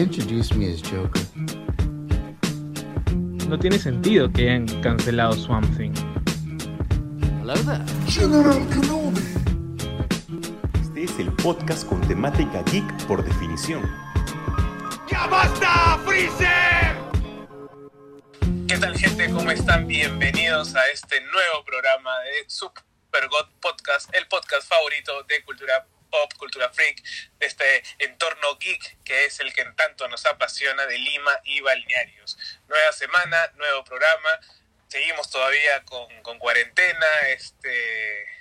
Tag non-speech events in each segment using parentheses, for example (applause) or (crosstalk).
introduced me as Joker. No tiene sentido que hayan cancelado Swamp Thing. Hello there. General Kenobi. Este es el podcast con temática geek por definición. ¡Ya basta, Freezer! ¿Qué tal gente? ¿Cómo están? Bienvenidos a este nuevo programa de Super God Podcast, el podcast favorito de cultura pop, cultura freak, de este entorno geek que es el que tanto nos apasiona de Lima y balnearios. Nueva semana, nuevo programa, seguimos todavía con, con cuarentena, este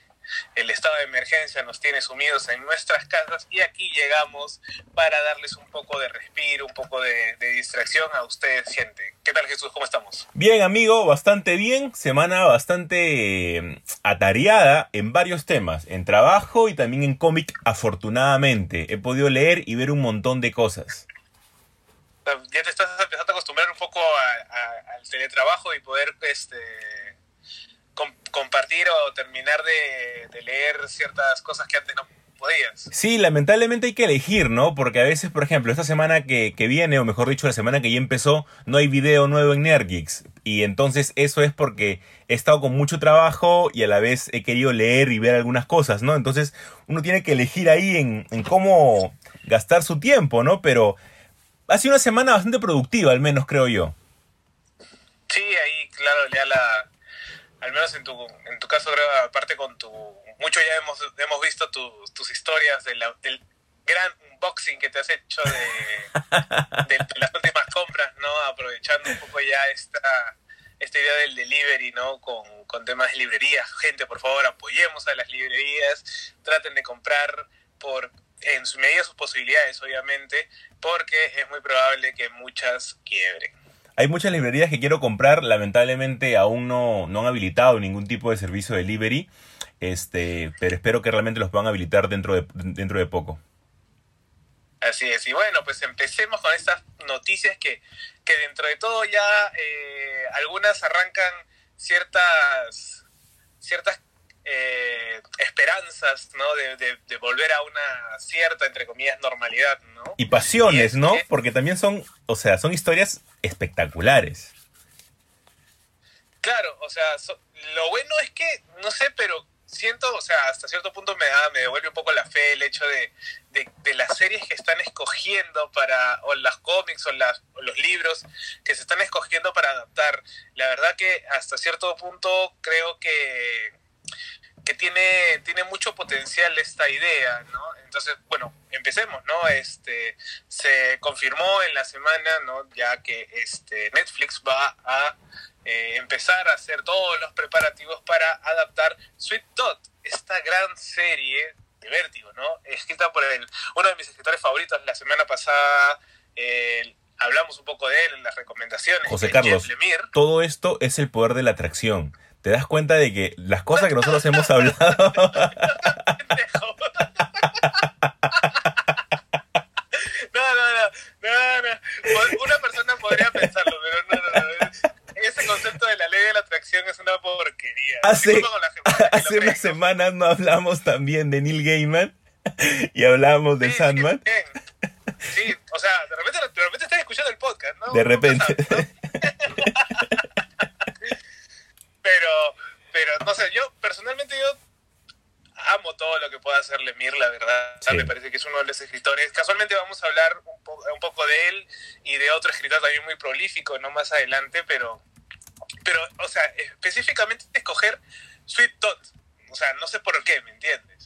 el estado de emergencia nos tiene sumidos en nuestras casas y aquí llegamos para darles un poco de respiro, un poco de, de, distracción a ustedes, gente. ¿Qué tal Jesús? ¿Cómo estamos? Bien, amigo, bastante bien. Semana bastante eh, atareada en varios temas, en trabajo y también en cómic, afortunadamente. He podido leer y ver un montón de cosas. Ya te estás empezando a acostumbrar un poco a, a, al teletrabajo y poder este compartir o terminar de, de, leer ciertas cosas que antes no podías. Sí, lamentablemente hay que elegir, ¿no? Porque a veces, por ejemplo, esta semana que, que viene, o mejor dicho, la semana que ya empezó, no hay video nuevo en Nerdgeeks. Y entonces eso es porque he estado con mucho trabajo y a la vez he querido leer y ver algunas cosas, ¿no? Entonces uno tiene que elegir ahí en, en cómo gastar su tiempo, ¿no? Pero ha sido una semana bastante productiva, al menos creo yo. Sí, ahí, claro, ya la, al menos en tu, en tu caso, creo, aparte con tu... Mucho ya hemos, hemos visto tu, tus historias de la, del gran unboxing que te has hecho de, de, de, (laughs) las últimas compras, ¿no? Aprovechando un poco ya esta, esta idea del delivery, ¿no? Con, con temas de librerías. Gente, por favor, apoyemos a las librerías, traten de comprar por en su medida sus posibilidades, obviamente, porque es muy probable que muchas quiebren. Hay muchas librerías que quiero comprar, lamentablemente aún no, no han habilitado ningún tipo de servicio de delivery, este, pero espero que realmente los puedan habilitar dentro de, dentro de poco. Así es, y bueno, pues empecemos con estas noticias que, que dentro de todo ya eh, algunas arrancan ciertas, ciertas eh, esperanzas, ¿no? De, de, de, volver a una cierta, entre comillas, normalidad, ¿no? Y pasiones, y ¿no? Que... Porque también son, o sea, son historias espectaculares. Claro, o sea, so, lo bueno es que, no sé, pero siento, o sea, hasta cierto punto me da, me devuelve un poco la fe el hecho de, de, de las series que están escogiendo para, o las cómics o, las, o los libros que se están escogiendo para adaptar. La verdad que hasta cierto punto creo que que tiene, tiene mucho potencial esta idea, ¿no? Entonces, bueno, empecemos, ¿no? Este, se confirmó en la semana, ¿no? Ya que este, Netflix va a eh, empezar a hacer todos los preparativos para adaptar Sweet Dot, esta gran serie de Vértigo, ¿no? Escrita por el, uno de mis escritores favoritos la semana pasada, eh, hablamos un poco de él en las recomendaciones. José Carlos, todo esto es el poder de la atracción te das cuenta de que las cosas que nosotros hemos hablado. (laughs) No, no, no, no, no. Una persona podría pensarlo, pero no, no, no. Ese concepto de la ley de la atracción es una porquería. Hace, (laughs) hace unas semanas no hablamos también de Neil Gaiman (laughs) y hablamos de sí, Sandman. Sí, sí, o sea, de repente, de repente estás escuchando el podcast, ¿no? De repente. Sabes, ¿no? pero, pero no sé, yo personalmente yo amo todo lo que pueda hacer Lemir, la verdad. Sí. Me parece que es uno de los escritores. Casualmente vamos a hablar un, po un, poco de él y de otro escritor también muy prolífico, no más adelante, pero, pero o sea, específicamente escoger Sweet Tot. O sea, no sé por qué, ¿me entiendes?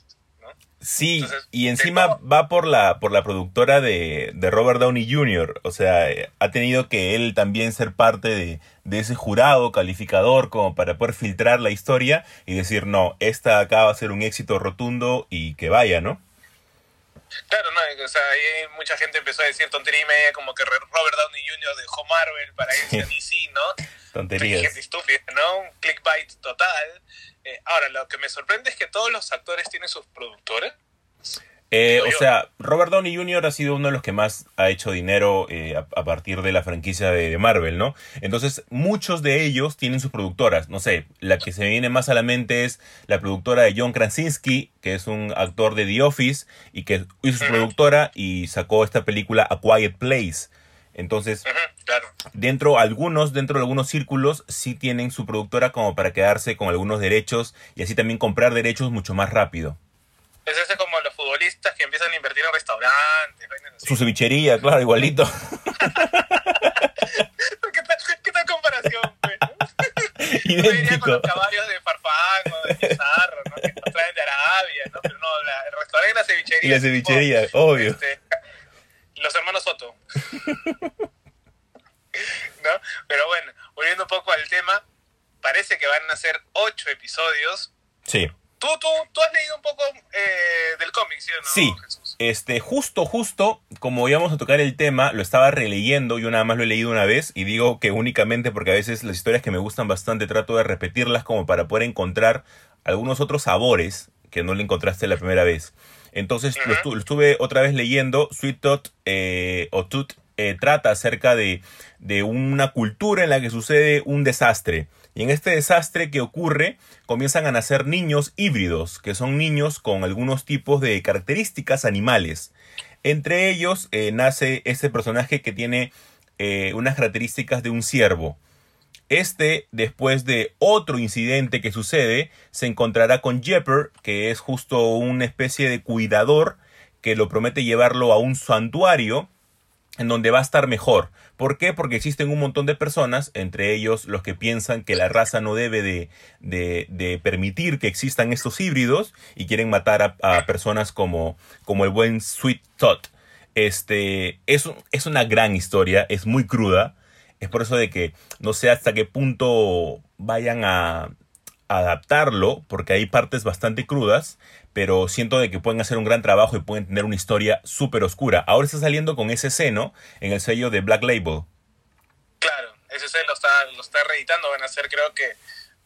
Sí, Entonces, y encima va por la, por la productora de, de Robert Downey Jr., o sea, ha tenido que él también ser parte de, de ese jurado calificador como para poder filtrar la historia y decir, no, esta acá va a ser un éxito rotundo y que vaya, ¿no? Claro, no, o sea, ahí mucha gente empezó a decir tontería y media como que Robert Downey Jr. dejó Marvel para irse a (laughs) DC, ¿no? Tonterías. Gente estúpida, ¿no? Un clickbait total. Eh, ahora, lo que me sorprende es que todos los actores tienen sus productores. Eh, o yo. sea, Robert Downey Jr. ha sido uno de los que más ha hecho dinero eh, a, a partir de la franquicia de, de Marvel, ¿no? Entonces, muchos de ellos tienen sus productoras. No sé, la que se me viene más a la mente es la productora de John Krasinski, que es un actor de The Office, y que hizo su productora y sacó esta película A Quiet Place. Entonces, Ujú, claro. dentro algunos dentro de algunos círculos sí tienen su productora como para quedarse con algunos derechos y así también comprar derechos mucho más rápido. Es ese como los futbolistas que empiezan a invertir en restaurantes, así. Su cevichería, claro, igualito. (laughs) ¿Qué tal, qué tal comparación, pues? Yo (laughs) diría con Idéntico. los caballos de Farfán o de Pizarro, ¿no? Que nos traen de Arabia, ¿no? Pero no, la- el restaurante y la cevichería. Y la tipo, cevichería, obvio. este, los hermanos Soto. ¿No? Pero bueno, volviendo un poco al tema, parece que van a ser ocho episodios. Sí. Tú, tú, tú has leído un poco eh, del cómic, ¿sí o no, Sí, Jesús? este, justo, justo, como íbamos a tocar el tema, lo estaba releyendo, yo nada más lo he leído una vez y digo que únicamente porque a veces las historias que me gustan bastante trato de repetirlas como para poder encontrar algunos otros sabores que no le encontraste la primera vez. Entonces lo, estu- lo estuve otra vez leyendo, Sweet Tot eh, o Tut eh, trata acerca de, de una cultura en la que sucede un desastre. Y en este desastre que ocurre, comienzan a nacer niños híbridos, que son niños con algunos tipos de características animales. Entre ellos eh, nace este personaje que tiene unas características de un ciervo. Este, después de otro incidente que sucede, se encontrará con Jepper, que es justo una especie de cuidador que lo promete llevarlo a un santuario en donde va a estar mejor. ¿Por qué? Porque existen un montón de personas, entre ellos los que piensan que la raza no debe de, de- permitir que existan estos híbridos y quieren matar a, personas como, como el buen Sweet Tot. Este, es, es una gran historia, es muy cruda. Es por eso de que no sé hasta qué punto vayan a adaptarlo, porque hay partes bastante crudas, pero siento de que pueden hacer un gran trabajo y pueden tener una historia súper oscura. Ahora está saliendo con ese seno en el sello de Black Label. Claro, ese se lo está, lo está reeditando, van a ser creo que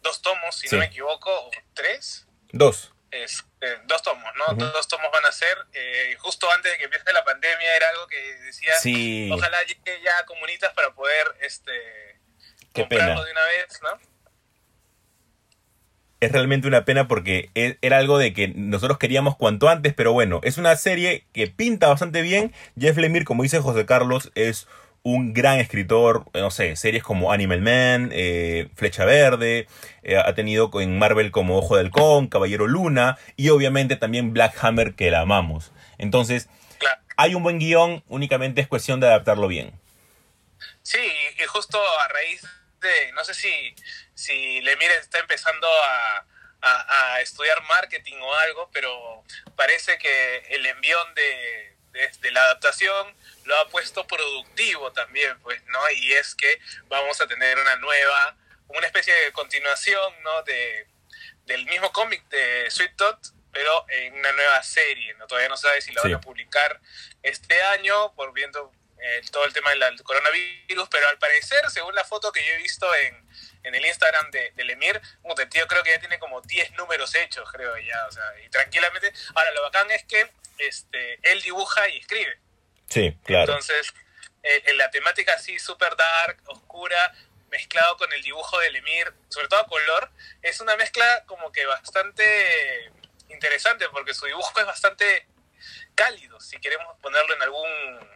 dos tomos, si Sí. no me equivoco, o tres. Dos. Es, eh, dos tomos, ¿no? Dos tomos van a ser. eh, justo antes de que empiece la pandemia era algo que decía, Sí. ojalá llegue ya a comunitas para poder este Qué comprarlo pena. de una vez, ¿no? Es realmente una pena porque e- era algo de que nosotros queríamos cuanto antes, pero bueno, es una serie que pinta bastante bien. Jeff Lemire, como dice José Carlos, es un gran escritor, no sé, series como Animal Man, eh, Flecha Verde, eh, ha tenido en Marvel como Ojo de Halcón, Caballero Luna y obviamente también Black Hammer que la amamos. Entonces, Claro. hay un buen guion, únicamente es cuestión de adaptarlo bien. Sí, y, y justo a raíz de, no sé si, si Lemire está empezando a, a- a estudiar marketing o algo, pero parece que el envión de, de, de la adaptación lo ha puesto productivo también, pues, ¿no? Y es que vamos a tener una nueva, una especie de continuación, ¿no? De, del mismo cómic de Sweet Tot, pero en una nueva serie, ¿no? Todavía no sabe si la Sí. van a publicar este año, por viendo eh, todo el tema del coronavirus, pero al parecer, según la foto que yo he visto en, en el Instagram de, del Emir, el tío creo que ya tiene como 10 números hechos, creo ya, o sea, y tranquilamente. Ahora, lo bacán es que este, él dibuja y escribe. Sí, claro. Entonces, eh, en la temática así súper dark, oscura, mezclado con el dibujo del Emir, sobre todo a color, es una mezcla como que bastante interesante porque su dibujo es bastante cálido, si queremos ponerlo en algún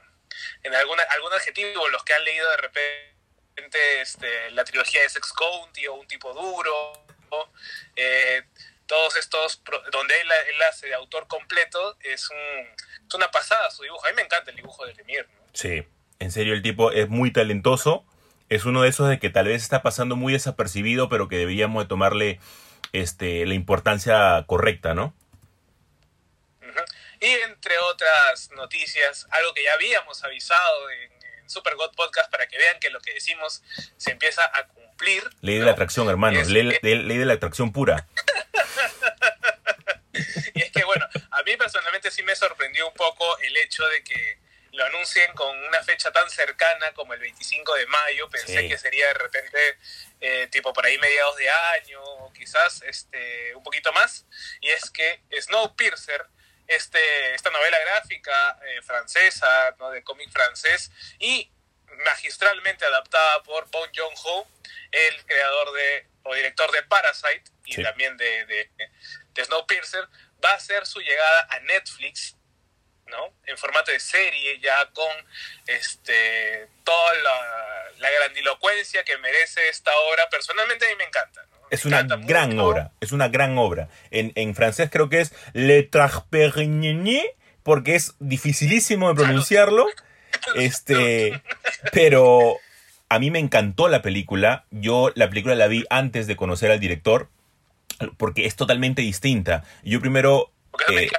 en alguna, algún adjetivo, los que han leído de repente este, la trilogía de Sex County o Un tipo duro, eh, todos estos, donde él, él hace de autor completo, es, un, es una pasada su dibujo. A mí me encanta el dibujo de Lemire. ¿no? Sí, en serio el tipo es muy talentoso. Es uno de esos de que tal vez está pasando muy desapercibido, pero que deberíamos de tomarle este, la importancia correcta, ¿no? Y entre otras noticias, algo que ya habíamos avisado en Super God Podcast para que vean que lo que decimos se empieza a cumplir. Ley de ¿no? la atracción, hermano. Es- Ley, ley- ley de la atracción pura. (laughs) Y es que, bueno, a mí personalmente sí me sorprendió un poco el hecho de que lo anuncien con una fecha tan cercana como el 25 de mayo. Pensé Sí. que sería de repente eh, tipo por ahí mediados de año o quizás este, un poquito más. Y es que Snowpiercer este, esta novela gráfica eh, francesa, ¿no? de cómic francés, y magistralmente adaptada por Bong Joon-ho, el creador de, o director de Parasite, y Sí. también de, de, de Snowpiercer, va a hacer su llegada a Netflix, ¿no? En formato de serie, ya con este toda la, la grandilocuencia que merece esta obra. Personalmente a mí me encanta. ¿no? Es una gran mucho. obra, es una gran obra. En, en francés creo que es Le Traperigny, porque es dificilísimo de pronunciarlo. (laughs) Este, pero a mí me encantó la película. Yo la película la vi antes de conocer al director, porque es totalmente distinta. Yo primero, eh,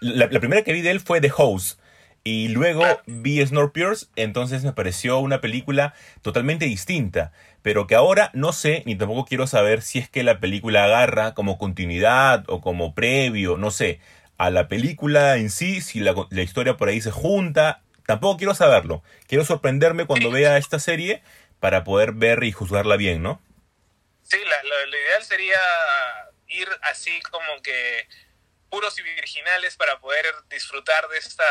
la, la primera que vi de él fue The Host. Y luego Claro. vi Snowpiercer, entonces me pareció una película totalmente distinta. Pero que ahora no sé, ni tampoco quiero saber si es que la película agarra como continuidad o como previo, no sé, a la película en sí, si la, la historia por ahí se junta. Tampoco quiero saberlo. Quiero sorprenderme cuando vea esta serie para poder ver y juzgarla bien, ¿no? Sí, la- lo, ideal sería ir así como que puros y virginales para poder disfrutar de esta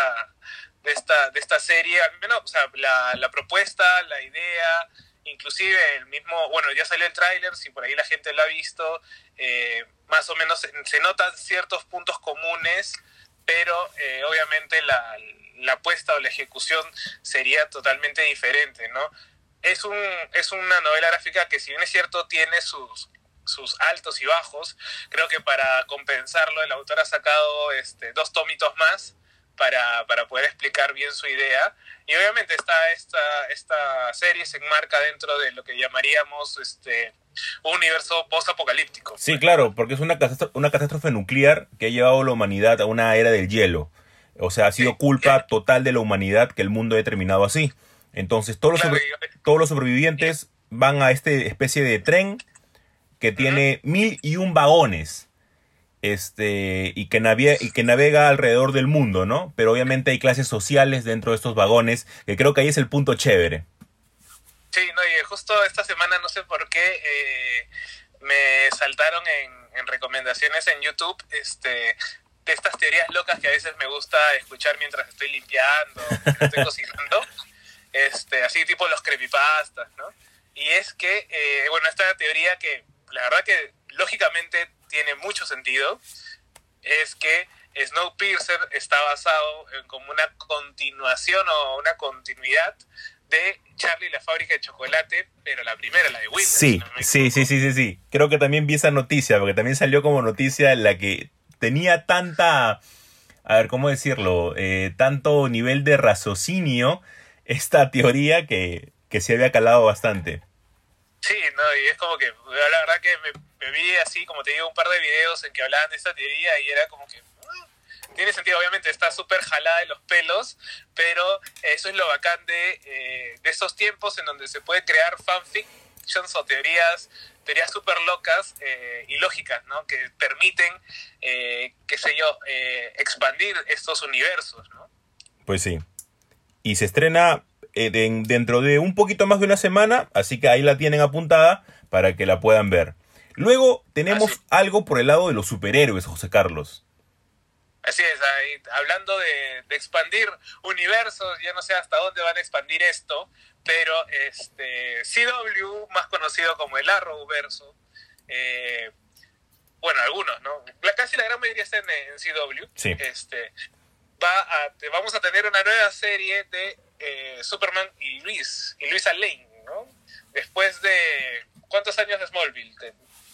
de esta de esta serie al menos o sea, la, la propuesta la idea inclusive el mismo bueno ya salió el tráiler si por ahí la gente lo ha visto eh, más o menos se, notan ciertos puntos comunes pero eh, obviamente la, la apuesta o la ejecución sería totalmente diferente no es un es una novela gráfica que si bien es cierto tiene sus sus altos y bajos. Creo que para compensarlo el autor ha sacado este, dos tómitos más para, para poder explicar bien su idea. Y obviamente está esta, esta serie se enmarca dentro de lo que llamaríamos este, un universo post-apocalíptico. Sí, claro, porque es una catástrofe, una catástrofe nuclear que ha llevado a la humanidad a una era del hielo. O sea, ha sido Sí. culpa total de la humanidad que el mundo haya terminado así. Entonces, todos los, Claro, sobre- y- todos los sobrevivientes van a esta especie de tren que tiene mil y un vagones. Este, y que, navie- y que navega alrededor del mundo, ¿no? Pero obviamente hay clases sociales dentro de estos vagones, que creo que ahí es el punto chévere. Sí, no, y justo esta semana no sé por qué eh, me saltaron en, en recomendaciones en YouTube este, de estas teorías locas que a veces me gusta escuchar mientras estoy limpiando, mientras estoy (laughs) cocinando, este, así tipo los creepypastas, ¿no? Y es que, eh, bueno, esta teoría que la verdad que lógicamente tiene mucho sentido, es que Snowpiercer está basado en como una continuación o una continuidad de Charlie la fábrica de chocolate, pero la primera, la de Wilder. Sí, si no me sí, sí, sí, sí, sí. Creo que también vi esa noticia, porque también salió como noticia en la que tenía tanta, a ver, ¿cómo decirlo? Eh, tanto nivel de raciocinio esta teoría que, que se había calado bastante. Sí, no, y es como que, la verdad que me, vi así, como te digo, un par de videos en que hablaban de esta teoría y era como que... ah, tiene sentido, obviamente está súper jalada de los pelos, pero eso es lo bacán de, eh, de estos tiempos en donde se puede crear fanfictions o teorías teorías súper locas eh, y lógicas, ¿no? Que permiten, eh, qué sé yo, eh, expandir estos universos, ¿no? Pues sí. Y se estrena eh, de- dentro de un poquito más de una semana, así que ahí la tienen apuntada para que la puedan ver. Luego tenemos Así. algo por el lado de los superhéroes, José Carlos. Así es, ahí, hablando de, de expandir universos, ya no sé hasta dónde van a expandir esto, pero este CW, más conocido como el Arrowverso, eh, bueno, algunos, ¿no? La, casi la gran mayoría está en, en CW. Sí. Este, va a, vamos a tener una nueva serie de eh, Superman y Luis, y Luisa Lane, ¿no? Después de, ¿cuántos años de Smallville?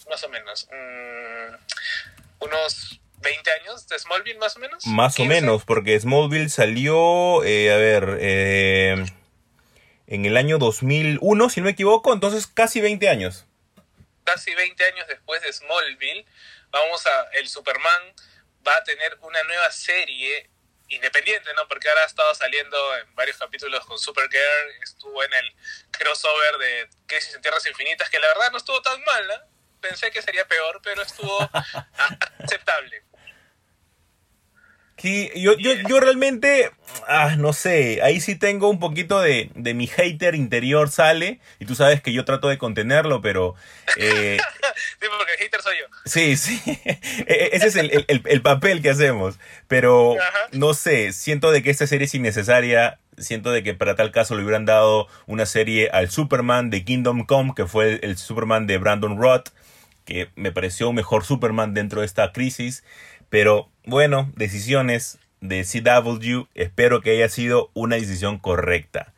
Más o menos. Mm, unos 20 años de Smallville, más o menos. Más o 15. menos, porque Smallville salió, eh, a ver, eh, en el año 2001, si no me equivoco, entonces casi 20 años. Casi 20 años después de Smallville, vamos a, el Superman va a tener una nueva serie independiente, ¿no? Porque ahora ha estado saliendo en varios capítulos con Supergirl, estuvo en el crossover de Crisis en Tierras Infinitas, que la verdad no estuvo tan mal, ¿eh? Pensé que sería peor, pero estuvo (laughs) aceptable. Sí, yo, yo, yo realmente, ah, no sé, ahí sí tengo un poquito de, de mi hater interior sale, y tú sabes que yo trato de contenerlo, pero... eh, (laughs) Sí, porque el hater soy yo. Sí, sí. (laughs) E- e- Ese es el, el- el papel que hacemos. Pero Ajá. no sé, siento de que esta serie es innecesaria. Siento de que para tal caso le hubieran dado una serie al Superman de Kingdom Come, que fue el, el Superman de Brandon Roth, que me pareció un mejor Superman dentro de esta crisis. Pero bueno, decisiones de CW, espero que haya sido una decisión correcta.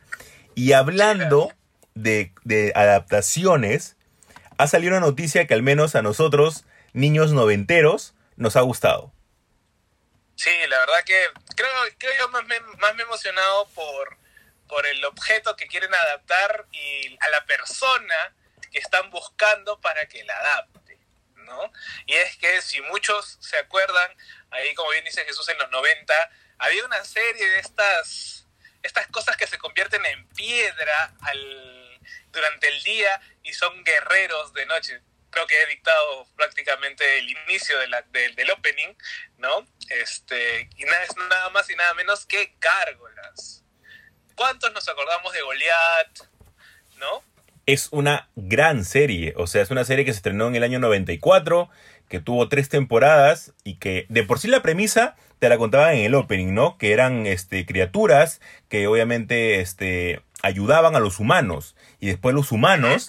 Y hablando de, adaptaciones, ha salido una noticia que al menos a nosotros, niños noventeros, nos ha gustado. Sí, la verdad que creo, creo yo más me, más me he emocionado por, por el objeto que quieren adaptar y a la persona que están buscando para que la adapte, ¿no? Y es que si muchos se acuerdan, ahí como bien dice Jesús en los 90, había una serie de estas, estas cosas que se convierten en piedra durante el día y son guerreros de noche. Creo que he dictado prácticamente el inicio de del- opening, ¿no? Este, y nada, nada más y nada menos que gárgolas. ¿Cuántos nos acordamos de Goliath? ¿No? Es una gran serie, o sea, es una serie que se estrenó en el año 94, que tuvo tres temporadas y que de por sí la premisa te la contaban en el opening, ¿no? Que eran este, criaturas que obviamente este, ayudaban a los humanos y después los humanos,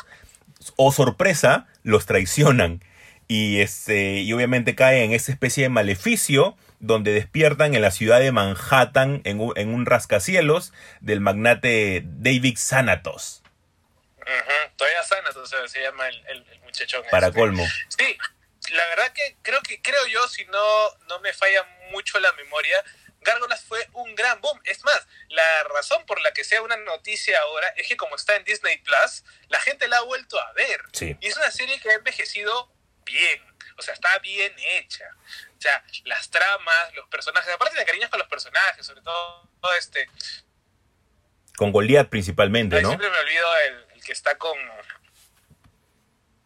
o sorpresa, los traicionan. Y, este, y obviamente caen en esa especie de maleficio donde despiertan en la ciudad de Manhattan en un, en un rascacielos del magnate David Sanatos. Ujú, Todavía sana, entonces se llama el, el, el muchachón. Para este. colmo. Sí, la verdad que creo que creo yo, si no, no me falla mucho la memoria, Gárgolas fue un gran boom. Es más, la razón por la que sea una noticia ahora es que como está en Disney Plus, la gente la ha vuelto a ver. Sí. Y es una serie que ha envejecido bien. O sea, está bien hecha. O sea, las tramas, los personajes, aparte de cariños con los personajes, sobre todo, todo este, Con Goliath principalmente, Ay, ¿no? siempre me olvido el que está con.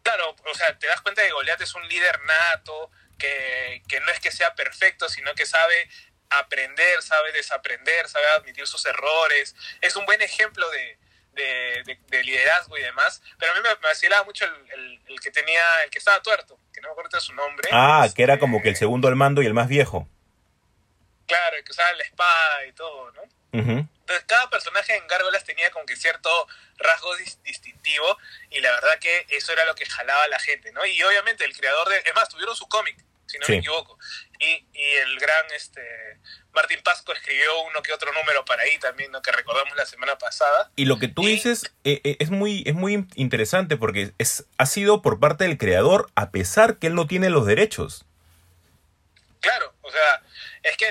Claro, o sea, te das cuenta que Goliath es un líder nato, que, que no es que sea perfecto, sino que sabe aprender, sabe desaprender, sabe admitir sus errores. Es un buen ejemplo de, de, de- de liderazgo y demás. Pero a mí me, me vacilaba mucho el, el- el que tenía, el que estaba tuerto, que no me acuerdo de su nombre. Ah, que era Este, como que el segundo al mando y el más viejo. Claro, el que usaba la espada y todo, ¿no? Ujú. Entonces, cada personaje en Gárgolas tenía como que cierto rasgo dis- distintivo y la verdad que eso era lo que jalaba a la gente, ¿no? Y obviamente el creador de... Es más, tuvieron su cómic, si no Sí. me equivoco. Y, y el gran este Martín Pasco escribió uno que otro número para ahí también, ¿no? Que recordamos la semana pasada. Y lo que tú Y- dices eh, eh, es muy, es muy interesante porque es, ha sido por parte del creador a pesar que él no tiene los derechos. Claro, o sea, es que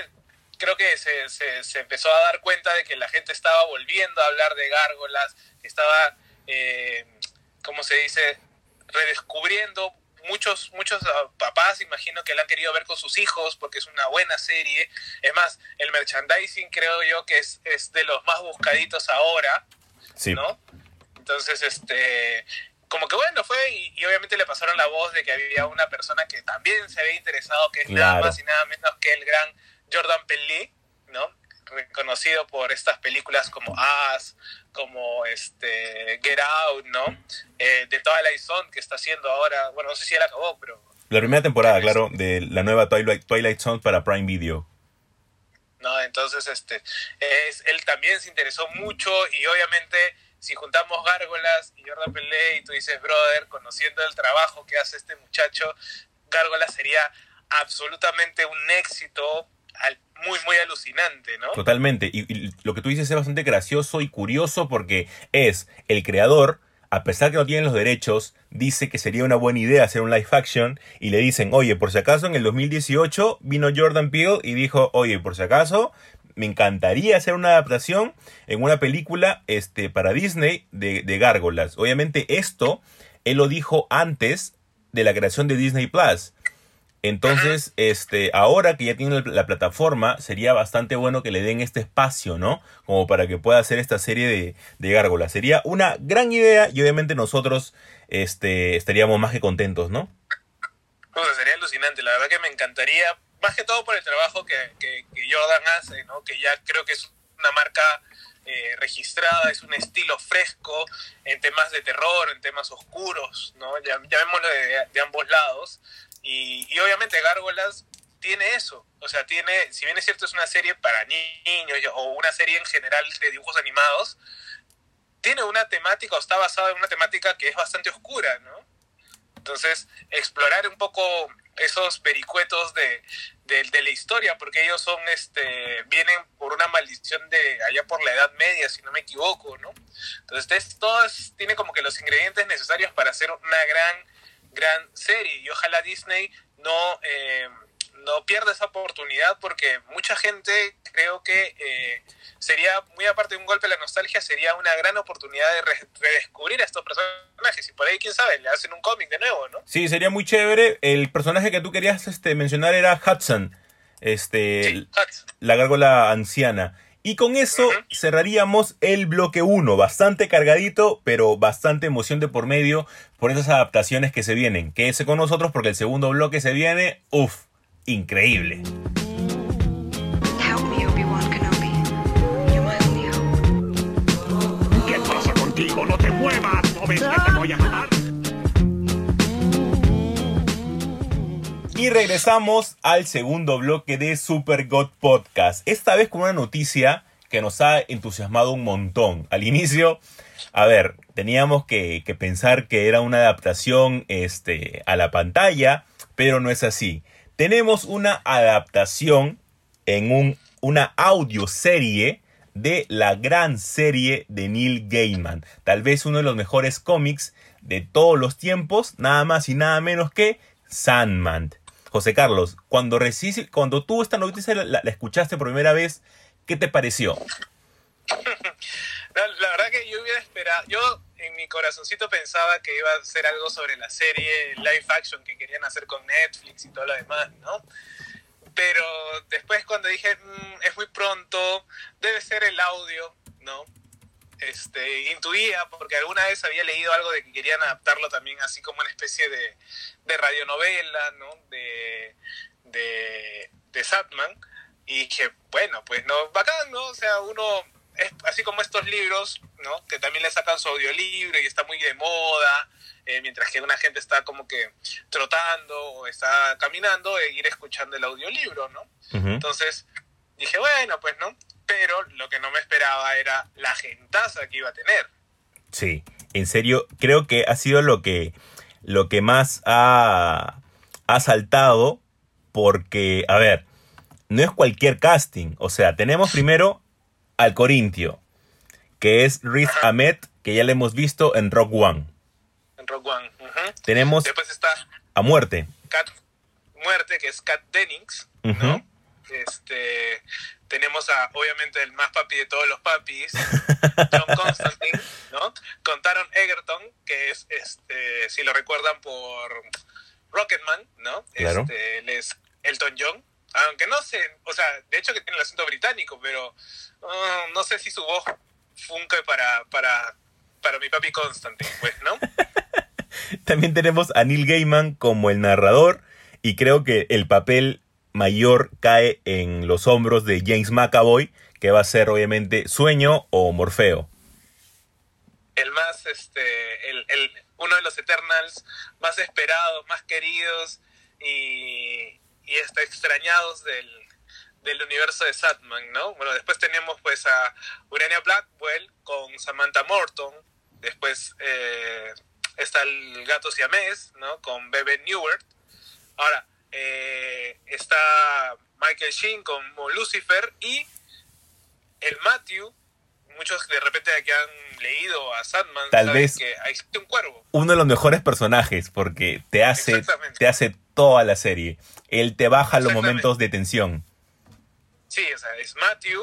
creo que se, se, se empezó a dar cuenta de que la gente estaba volviendo a hablar de gárgolas, estaba, eh, ¿cómo se dice?, redescubriendo. Muchos, muchos ah, papás, imagino que la han querido ver con sus hijos porque es una buena serie. Es más, el merchandising creo yo que es, es de los más buscaditos ahora. Sí. ¿no? Entonces, este, como que bueno, fue y, y obviamente le pasaron la voz de que había una persona que también se había interesado, que es nada más y nada menos que el gran Jordan Peele, ¿no? Reconocido por estas películas como As, como este Get Out, ¿no? Eh, de toda la Zone que está haciendo ahora, bueno, no sé si él acabó, pero La primera temporada, claro, de la nueva Twilight, Twilight Zone para Prime Video. ¿no? Entonces, este, es, él también se interesó mucho y obviamente si juntamos Gárgolas y Jordan Pelé y tú dices, brother, conociendo el trabajo que hace este muchacho, Gárgolas sería absolutamente un éxito muy, muy alucinante, ¿no? Totalmente. Y, lo que tú dices es bastante gracioso y curioso porque es el creador, a pesar que no tiene los derechos, dice que sería una buena idea hacer un live action y le dicen, oye, por si acaso en el 2018 vino Jordan Peele y dijo, oye, por si acaso me encantaría hacer una adaptación en una película este, para Disney de, de gárgolas. Obviamente esto, él lo dijo antes de la creación de Disney Plus. Entonces, este, ahora que ya tiene la, la plataforma, sería bastante bueno que le den este espacio, ¿no? Como para que pueda hacer esta serie de, de gárgolas. Sería una gran idea y obviamente nosotros este, estaríamos más que contentos, ¿no? Sea, sería alucinante, la verdad que me encantaría, más que todo por el trabajo que, que, que Jordan hace, ¿no? Que ya creo que es una marca eh, registrada, es un estilo fresco en temas de terror, en temas oscuros, ¿no? Ya, llamémoslo de, de ambos lados. Y, y obviamente Gárgolas tiene eso. O sea, tiene, si bien es cierto, es una serie para niños o una serie en general de dibujos animados, tiene una temática o está basada en una temática que es bastante oscura, ¿no? Entonces, explorar un poco esos vericuetos de, de, de la historia, porque ellos son, este, vienen por una maldición de allá por la Edad Media, si no me equivoco, ¿no? Entonces, todo es- tiene como que los ingredientes necesarios para hacer una gran, gran serie. Y ojalá Disney no, eh, no pierda esa oportunidad, porque mucha gente creo que eh, sería, muy aparte de un golpe a la nostalgia, sería una gran oportunidad de re- redescubrir a estos personajes. Y por ahí, quién sabe, le hacen un cómic de nuevo, ¿no? Sí, sería muy chévere. El personaje que tú querías este, mencionar era Hudson, este, Sí, Hudson. la gárgola anciana. Y con eso cerraríamos el bloque 1, bastante cargadito, pero bastante emoción de por medio por esas adaptaciones que se vienen. Quédese con nosotros porque el segundo bloque se viene, uff, increíble. ¿Qué pasa contigo? ¡No te muevas! ¿No ves que te voy a matar? Y regresamos al segundo bloque de Super God Podcast. Esta vez con una noticia que nos ha entusiasmado un montón. Al inicio, a ver, teníamos que, pensar que era una adaptación este, a la pantalla, pero no es así. Tenemos una adaptación en un, una audioserie de la gran serie de Neil Gaiman. Tal vez uno de los mejores cómics de todos los tiempos, nada más y nada menos que Sandman. José Carlos, cuando, cuando tú esta noticia la escuchaste por primera vez, ¿qué te pareció? La, verdad que yo hubiera esperado, yo en mi corazoncito pensaba que iba a ser algo sobre la serie live action que querían hacer con Netflix y todo lo demás, ¿no? Pero después cuando dije, "Mm, es muy pronto, debe ser el audio, ¿no? Este, intuía, porque alguna vez había leído algo de que querían adaptarlo también así como una especie de, de radionovela, ¿no? De, de, de Satman. Y dije, bueno, pues no, bacán, ¿no? O sea, uno, es, así como estos libros, ¿no? Que también le sacan su audiolibro y está muy de moda, eh, mientras que una gente está como que trotando o está caminando, e ir escuchando el audiolibro, ¿no? Entonces dije, bueno, pues no. Pero lo que no me esperaba era la gentaza que iba a tener. Sí, en serio, creo que ha sido lo que, lo que más ha, ha saltado porque, a ver, no es cualquier casting. O sea, tenemos primero al Corintio, que es Riz Ahmed, que ya le hemos visto en Rock One. En Rock One. Tenemos Después está a muerte. Kat Muerte, que es Kat Dennings. Este, tenemos a, obviamente, el más papi de todos los papis, (laughs) John Constantine, ¿no? Con Taron Egerton, que es, este, si lo recuerdan por Rocketman, ¿no? Claro. Este, él es Elton John. Aunque no sé, o sea, de hecho que tiene el acento británico, pero ah, no sé si su voz funke para, para, para mi papi Constantine, pues, ¿no? (laughs) También tenemos a Neil Gaiman como el narrador y creo que el papel mayor cae en los hombros de James McAvoy, que va a ser obviamente Sueño o Morfeo. el más, este, el, el, uno de los Eternals más esperados, más queridos y, y hasta extrañados del, del universo de Satman, ¿no? Bueno, después tenemos pues a Urania Blackwell con Samantha Morton, después eh, está el gato siamés, ¿no? Con Bebe Newert. Ahora, eh, está Michael Sheen como Lucifer y el Matthew, muchos de repente que han leído a Sandman Tal saben vez- que existe un cuervo. Uno de los mejores personajes porque te hace, te hace toda la serie. Él te baja los momentos de tensión. Sí, o sea, es Matthew.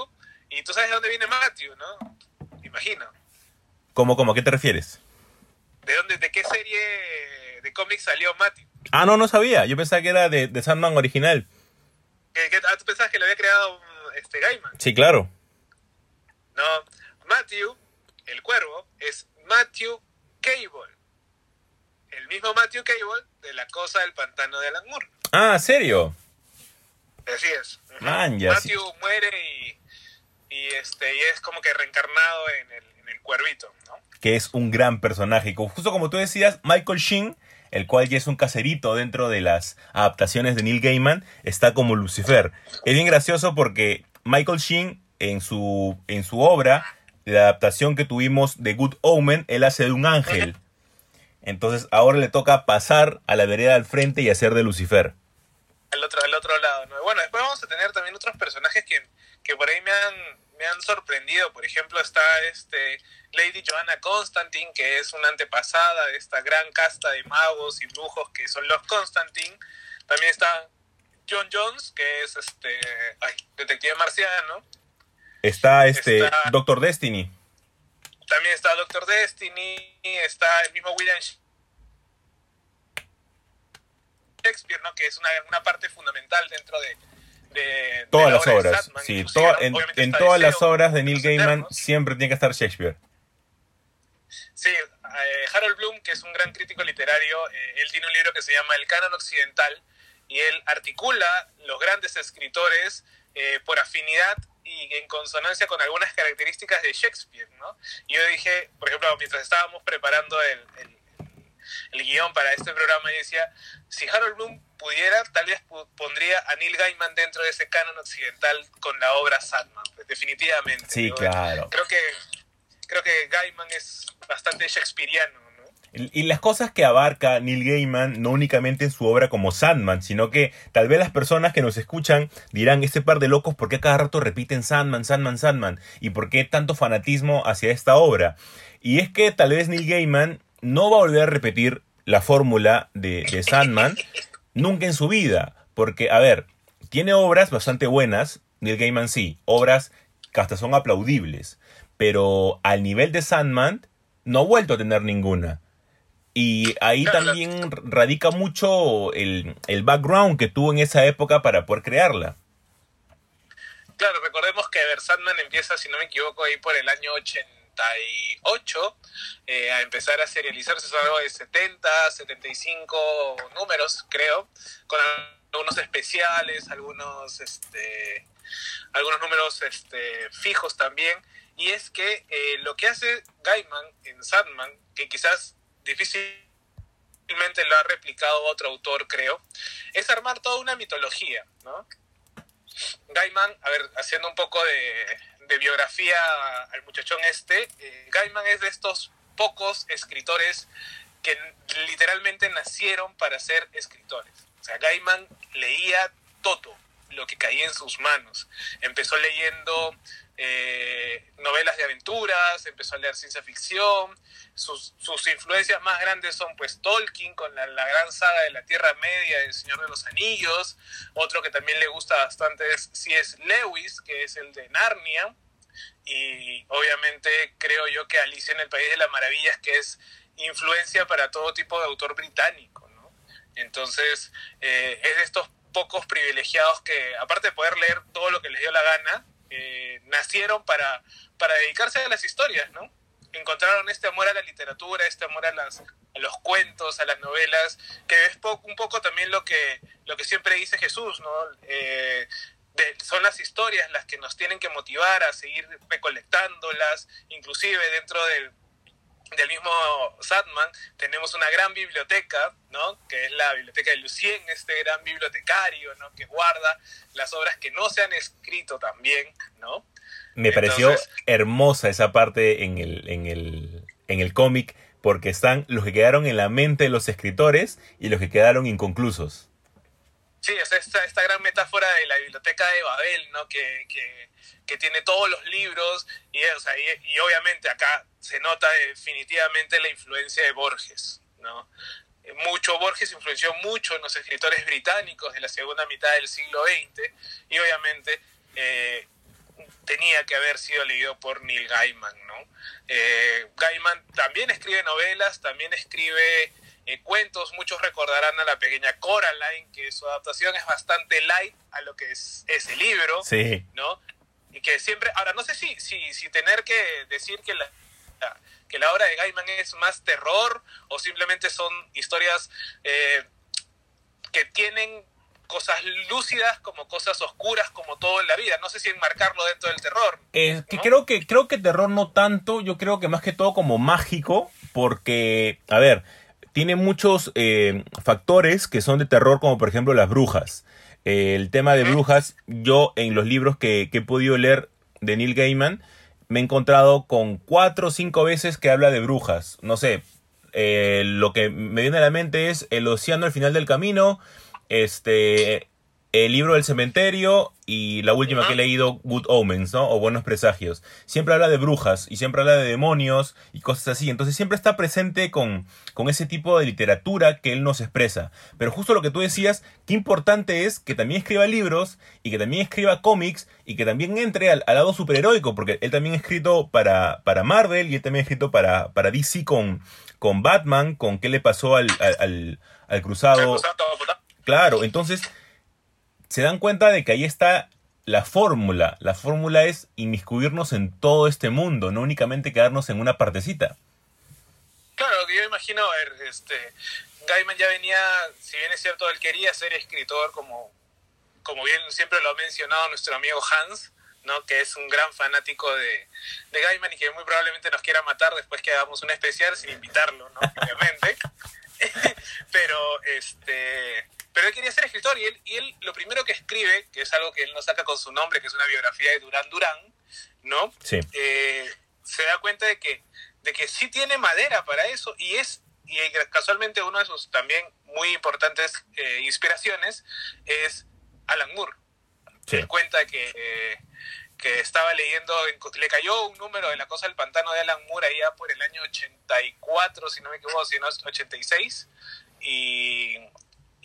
Y tú sabes de dónde viene Matthew, ¿no? Imagino. ¿Cómo, cómo? ¿A qué te refieres? ¿De dónde, de qué serie de cómics salió Matthew? Ah, no, no sabía. Yo pensaba que era de, de Sandman original. ¿Qué, qué- ah, ¿Tú pensabas que lo había creado este Gaiman? Sí, claro. No, Matthew, el cuervo, es Matthew Cable. El mismo Matthew Cable de la cosa del pantano de Alan Moore. Ah, ¿serio? Así es. Ujú. Man, ya, sí. Matthew muere y, y este y es como que reencarnado en el, en el cuervito, ¿no? que es un gran personaje. Justo como tú decías, Michael Sheen, el cual ya es un caserito dentro de las adaptaciones de Neil Gaiman, está como Lucifer. Es bien gracioso porque Michael Sheen, en su, en su obra, la adaptación que tuvimos de Good Omen, él hace de un ángel. Entonces ahora le toca pasar a la vereda al frente y hacer de Lucifer. al otro, al otro lado. ¿no? Bueno, después vamos a tener también otros personajes que, que por ahí me han, me han sorprendido. Por ejemplo, está este Lady Joanna Constantine, que es una antepasada de esta gran casta de magos y brujos que son los Constantine. También está John Jones, que es este ay, detective marciano. Está este Está- Doctor Destiny. También está Doctor Destiny, está el mismo William Shakespeare, ¿no? que es una, una parte fundamental dentro de, de- de Todas la las obra obras. Sí, en, todas las obras de Neil Gaiman siempre tiene que estar Shakespeare. Sí, eh, Harold Bloom, que es un gran crítico literario, eh, él tiene un libro que se llama El Canon Occidental y él articula los grandes escritores eh, por afinidad y en consonancia con algunas características de Shakespeare, ¿no? Yo dije, por ejemplo, mientras estábamos preparando el, el- el guion para este programa, yo decía, si Harold Bloom pudiera, tal vez pondría a Neil Gaiman dentro de ese canon occidental con la obra Sandman, pues, definitivamente. Sí, Digo, claro. Creo que, creo que Gaiman es bastante shakespeariano, ¿no? Y las cosas que abarca Neil Gaiman, no únicamente en su obra como Sandman, sino que tal vez las personas que nos escuchan dirán, este par de locos, ¿por qué cada rato repiten Sandman, Sandman, Sandman? ¿Y por qué tanto fanatismo hacia esta obra? Y es que tal vez Neil Gaiman no va a volver a repetir la fórmula de, de Sandman nunca en su vida. Porque, a ver, tiene obras bastante buenas, Neil Gaiman sí, obras que hasta son aplaudibles, pero al nivel de Sandman no ha vuelto a tener ninguna. Y ahí Claro, también radica mucho el, el background que tuvo en esa época para poder crearla. Claro, recordemos que Ver Sandman empieza, si no me equivoco, ahí por el año 88 eh, a empezar a serializarse, son algo de 70, 75 números, creo, con algunos especiales, algunos, este, algunos números este, fijos también. Y es que eh, lo que hace Gaiman en Sandman, que quizás difícilmente lo ha replicado otro autor, creo, es armar toda una mitología, ¿no? Gaiman, a ver, haciendo un poco de, biografía al muchachón este, eh, Gaiman es de estos pocos escritores que literalmente nacieron para ser escritores. O sea, Gaiman leía todo lo que caía en sus manos. Empezó leyendo eh, novelas de aventuras, empezó a leer ciencia ficción. Sus, sus influencias más grandes son pues Tolkien con la, la gran saga de la Tierra Media, El Señor de los Anillos. Otro que también le gusta bastante es C.S. Lewis, que es el de Narnia. Y obviamente creo yo que Alicia en el País de las Maravillas, que es influencia para todo tipo de autor británico. ¿no? Entonces, eh, es de estos pocos privilegiados que, aparte de poder leer todo lo que les dio la gana, eh, nacieron para, para dedicarse a las historias, ¿no? Encontraron este amor a la literatura, este amor a, las, a los cuentos, a las novelas, que es po un poco también lo que, lo que siempre dice Jesús, ¿no? Eh, son las historias las que nos tienen que motivar a seguir recolectándolas, inclusive dentro del, del mismo Sadman tenemos una gran biblioteca, ¿no? que es la biblioteca de Lucien, este gran bibliotecario, ¿no? que guarda las obras que no se han escrito también, ¿no? Me pareció hermosa esa parte en el, en el, en el cómic, porque están los que quedaron en la mente de los escritores y los que quedaron inconclusos. Sí, o sea, esta, esta gran metáfora de la biblioteca de Babel, ¿no? Que, que, que tiene todos los libros y, o sea, y, y obviamente acá se nota definitivamente la influencia de Borges, ¿no? Eh, Mucho, Borges influenció mucho en los escritores británicos de la segunda mitad del siglo XX y obviamente eh, tenía que haber sido leído por Neil Gaiman, ¿no? Eh, Gaiman también escribe novelas, también escribe eh, cuentos, muchos recordarán a la pequeña Coraline, que su adaptación es bastante light a lo que es ese libro, Sí. ¿no? Y que siempre, ahora no sé si, si, si tener que decir que la, que la obra de Gaiman es más terror o simplemente son historias eh, que tienen cosas lúcidas como cosas oscuras como todo en la vida. No sé si enmarcarlo dentro del terror. Eh, creo que creo que terror no tanto, yo creo que más que todo como mágico, porque, a ver, tiene muchos eh, factores que son de terror, como por ejemplo las brujas. El tema de brujas, yo en los libros que, que he podido leer de Neil Gaiman, me he encontrado con cuatro o cinco veces que habla de brujas. No sé, eh, lo que me viene a la mente es El océano al final del camino, este, el libro del cementerio y la última que he leído, Good Omens, ¿no? O Buenos Presagios. Siempre habla de brujas y siempre habla de demonios y cosas así. Entonces siempre está presente con, con ese tipo de literatura que él nos expresa. Pero justo lo que tú decías, qué importante es que también escriba libros y que también escriba cómics y que también entre al, al lado superheroico, porque él también ha escrito para, para Marvel y él también ha escrito para, para DC con, con Batman, con qué le pasó al, al, al- cruzado. Claro, entonces se dan cuenta de que ahí está la fórmula. La fórmula es inmiscuirnos en todo este mundo, no únicamente quedarnos en una partecita. Claro, yo imagino, a ver, este, Gaiman ya venía, si bien es cierto, él quería ser escritor, como, como bien siempre lo ha mencionado nuestro amigo Hans, ¿no? que es un gran fanático de, de Gaiman y que muy probablemente nos quiera matar después que hagamos un especial sin invitarlo, ¿no? (laughs) obviamente. (laughs) pero este pero él quería ser escritor y él, y él lo primero que escribe, que es algo que él no saca con su nombre, que es una biografía de Durán Durán, ¿no? Sí. eh, se da cuenta de que, de que sí tiene madera para eso y es, y casualmente uno de sus también muy importantes eh, inspiraciones es Alan Moore. Sí. Él cuenta que, eh, que estaba leyendo, en- le cayó un número de La Cosa del Pantano de Alan Moore allá por el año 84, si no me equivoco, si no es 86, y,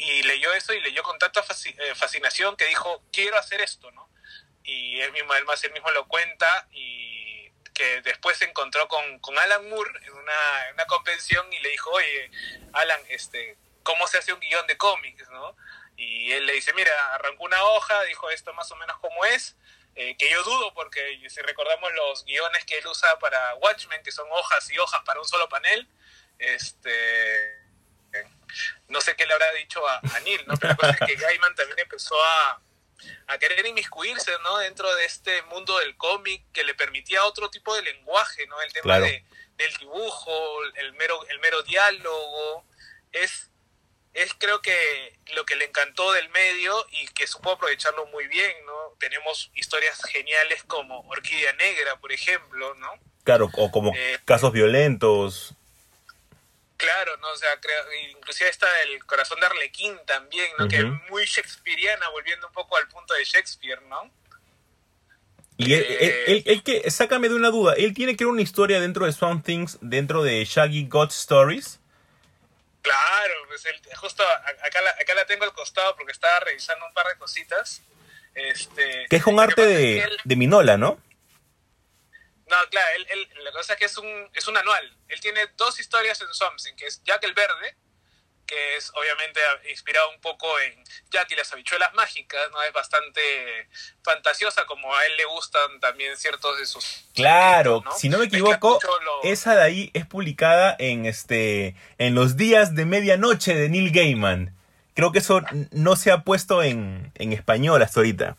y leyó eso y leyó con tanta eh, fascinación que dijo, quiero hacer esto, ¿no? Y él mismo, además, él mismo lo cuenta y que después se encontró con, con Alan Moore en una, en una convención y le dijo, oye, Alan, este, ¿cómo se hace un guion de cómics, no? Y él le dice, mira, arrancó una hoja, dijo esto más o menos como es, eh, que yo dudo porque si recordamos los guiones que él usa para Watchmen, que son hojas y hojas para un solo panel, este no sé qué le habrá dicho a, a Neil, ¿no? Pero la cosa es que Gaiman también empezó a, a querer inmiscuirse, ¿no? Dentro de este mundo del cómic que le permitía otro tipo de lenguaje, ¿no? El tema Claro. de, del dibujo, el mero, el mero diálogo, es, es creo que lo que le encantó del medio y que supo aprovecharlo muy bien, ¿no? Tenemos historias geniales como Orquídea Negra, por ejemplo, ¿no? Claro, o como Eh, casos violentos. Claro, ¿no? O sea, creo, inclusive está el corazón de Arlequín también, ¿no? Que es muy shakespeariana, volviendo un poco al punto de Shakespeare, ¿no? Y él, eh, él- él- él que, sácame de una duda, él tiene que ver una historia dentro de Swamp Things, dentro de Shaggy God Stories. Claro, pues el- justo acá la, acá la tengo al costado porque estaba revisando un par de cositas. Este, Que es lo arte de Minola, ¿no? No, claro, él, él- la cosa es que es un, es un anual. Él tiene dos historias en Something, que es Jack el Verde, que es obviamente inspirado un poco en Jack y las habichuelas mágicas, ¿no? Es bastante fantasiosa, como a él le gustan también ciertos de sus... Claro, ¿no? si no me equivoco, lo- esa de ahí es publicada en este en los días de medianoche de Neil Gaiman. Creo que eso no se ha puesto en, en español hasta ahorita.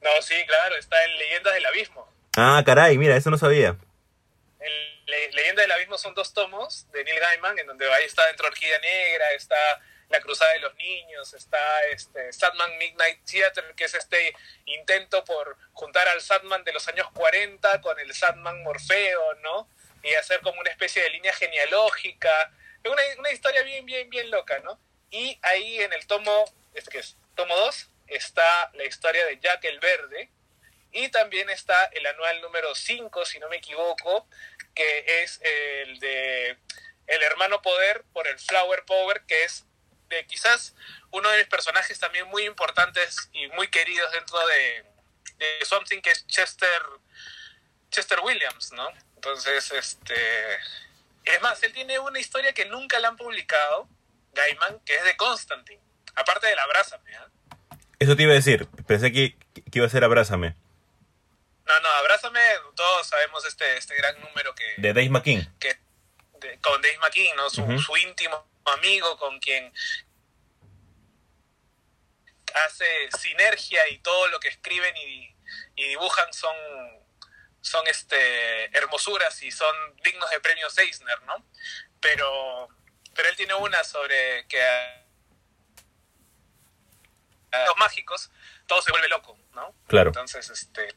No, sí, claro, está en Leyendas del Abismo. Ah, caray, mira, eso no sabía. El Le- Leyenda del Abismo son dos tomos de Neil Gaiman, en donde ahí está dentro Orquídea Negra, está La Cruzada de los Niños, está este Sadman Midnight Theater, que es este intento por juntar al Sadman de los años 40 con el Sadman Morfeo, ¿no? Y hacer como una especie de línea genealógica. Una, una historia bien, bien, bien loca, ¿no? Y ahí en el tomo, este que es tomo 2, está la historia de Jack el Verde, y también está el anual número 5, si no me equivoco, que es el de El Hermano Poder por el Flower Power, que es de quizás uno de mis personajes también muy importantes y muy queridos dentro de, de Something, que es Chester, Chester Williams, ¿no? Entonces, este... Es más, él tiene una historia que nunca la han publicado, Gaiman, que es de Constantine. Aparte del Abrázame, ¿ah? Eso te iba a decir. Pensé que, que iba a ser Abrázame. No, no, Abrázame, todos sabemos este, este gran número que, De Dave McKean. que de- con Dave McKean, ¿no? Su, su íntimo amigo con quien hace sinergia y todo lo que escriben y, y dibujan son, son este, hermosuras y son dignos de premios Eisner, ¿no? Pero, pero él tiene una sobre que a, a los mágicos todo se vuelve loco, ¿no? Claro. Entonces, este,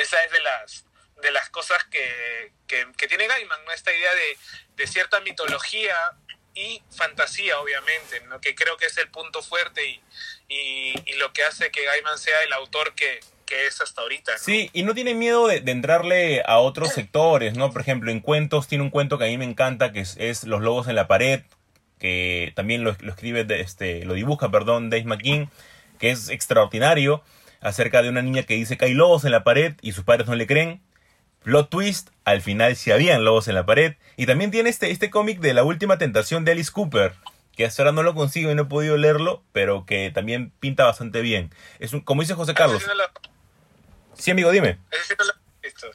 esa es de las de las cosas que, que, tiene Gaiman, ¿no? Esta idea de, de cierta mitología y fantasía, obviamente, que creo que es el punto fuerte y, y, lo que hace que Gaiman sea el autor que, que es hasta ahorita. Sí, y no tiene miedo de, de entrarle a otros sectores, ¿no? Por ejemplo, en cuentos tiene un cuento que a mí me encanta, que es, es Los Lobos en la Pared, que también lo, escribe, este, lo dibuja, perdón, Dave McKean, que es extraordinario, acerca de una niña que dice que hay lobos en la pared y sus padres no le creen. Plot twist, al final sí habían lobos en la pared. Y también tiene este, este cómic de la última tentación de Alice Cooper, que hasta ahora no lo consigo y no he podido leerlo, pero que también pinta bastante bien. Es un, como dice José Carlos. Sí no lo, Sí, amigo, dime. ese sí no.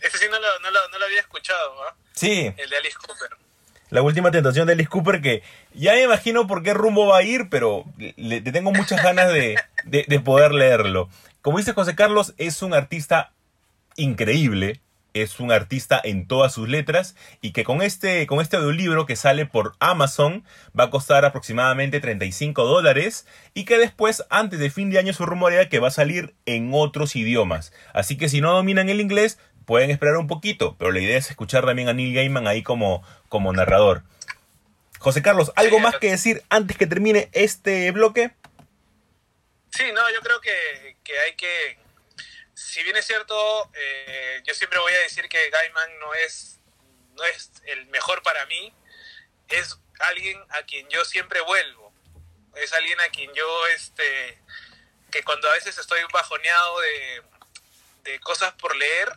Ese sí no lo, no lo- había escuchado, ¿ah? Sí, el de Alice Cooper. la última tentación de Alice Cooper que ya me imagino por qué rumbo va a ir, pero le, le tengo muchas ganas de, de- de poder leerlo. Como dice José Carlos, es un artista increíble, es un artista en todas sus letras y que con este, con este audiolibro que sale por Amazon va a costar aproximadamente 35 dólares y que después, antes de fin de año, se rumorea que va a salir en otros idiomas. Así que si no dominan el inglés, pueden esperar un poquito, pero la idea es escuchar también a Neil Gaiman ahí como, como narrador. José Carlos, ¿algo más que decir antes que termine este bloque? Sí, no, yo creo que, que hay que, si bien es cierto, eh, yo siempre voy a decir que Gaiman no es, no es el mejor para mí, es alguien a quien yo siempre vuelvo, es alguien a quien yo, este, que cuando a veces estoy bajoneado de, de cosas por leer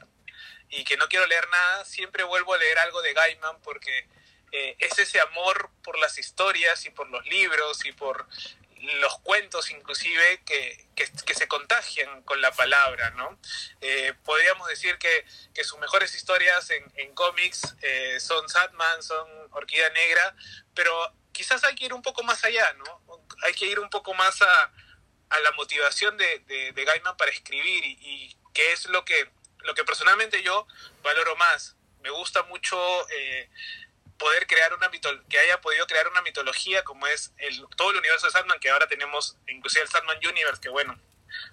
y que no quiero leer nada, siempre vuelvo a leer algo de Gaiman porque eh, es ese amor por las historias y por los libros y por los cuentos inclusive que, que, se contagian con la palabra, ¿no? Eh, podríamos decir que, que sus mejores historias en, en cómics eh, son Sadman, son Orquídea Negra, pero quizás hay que ir un poco más allá, ¿no? Hay que ir un poco más a, a la motivación de, de, de Gaiman para escribir y, y que es lo que, lo que personalmente yo valoro más. Me gusta mucho eh, poder crear una mitol que haya podido crear una mitología como es el, todo el universo de Sandman, que ahora tenemos inclusive el Sandman Universe, que bueno,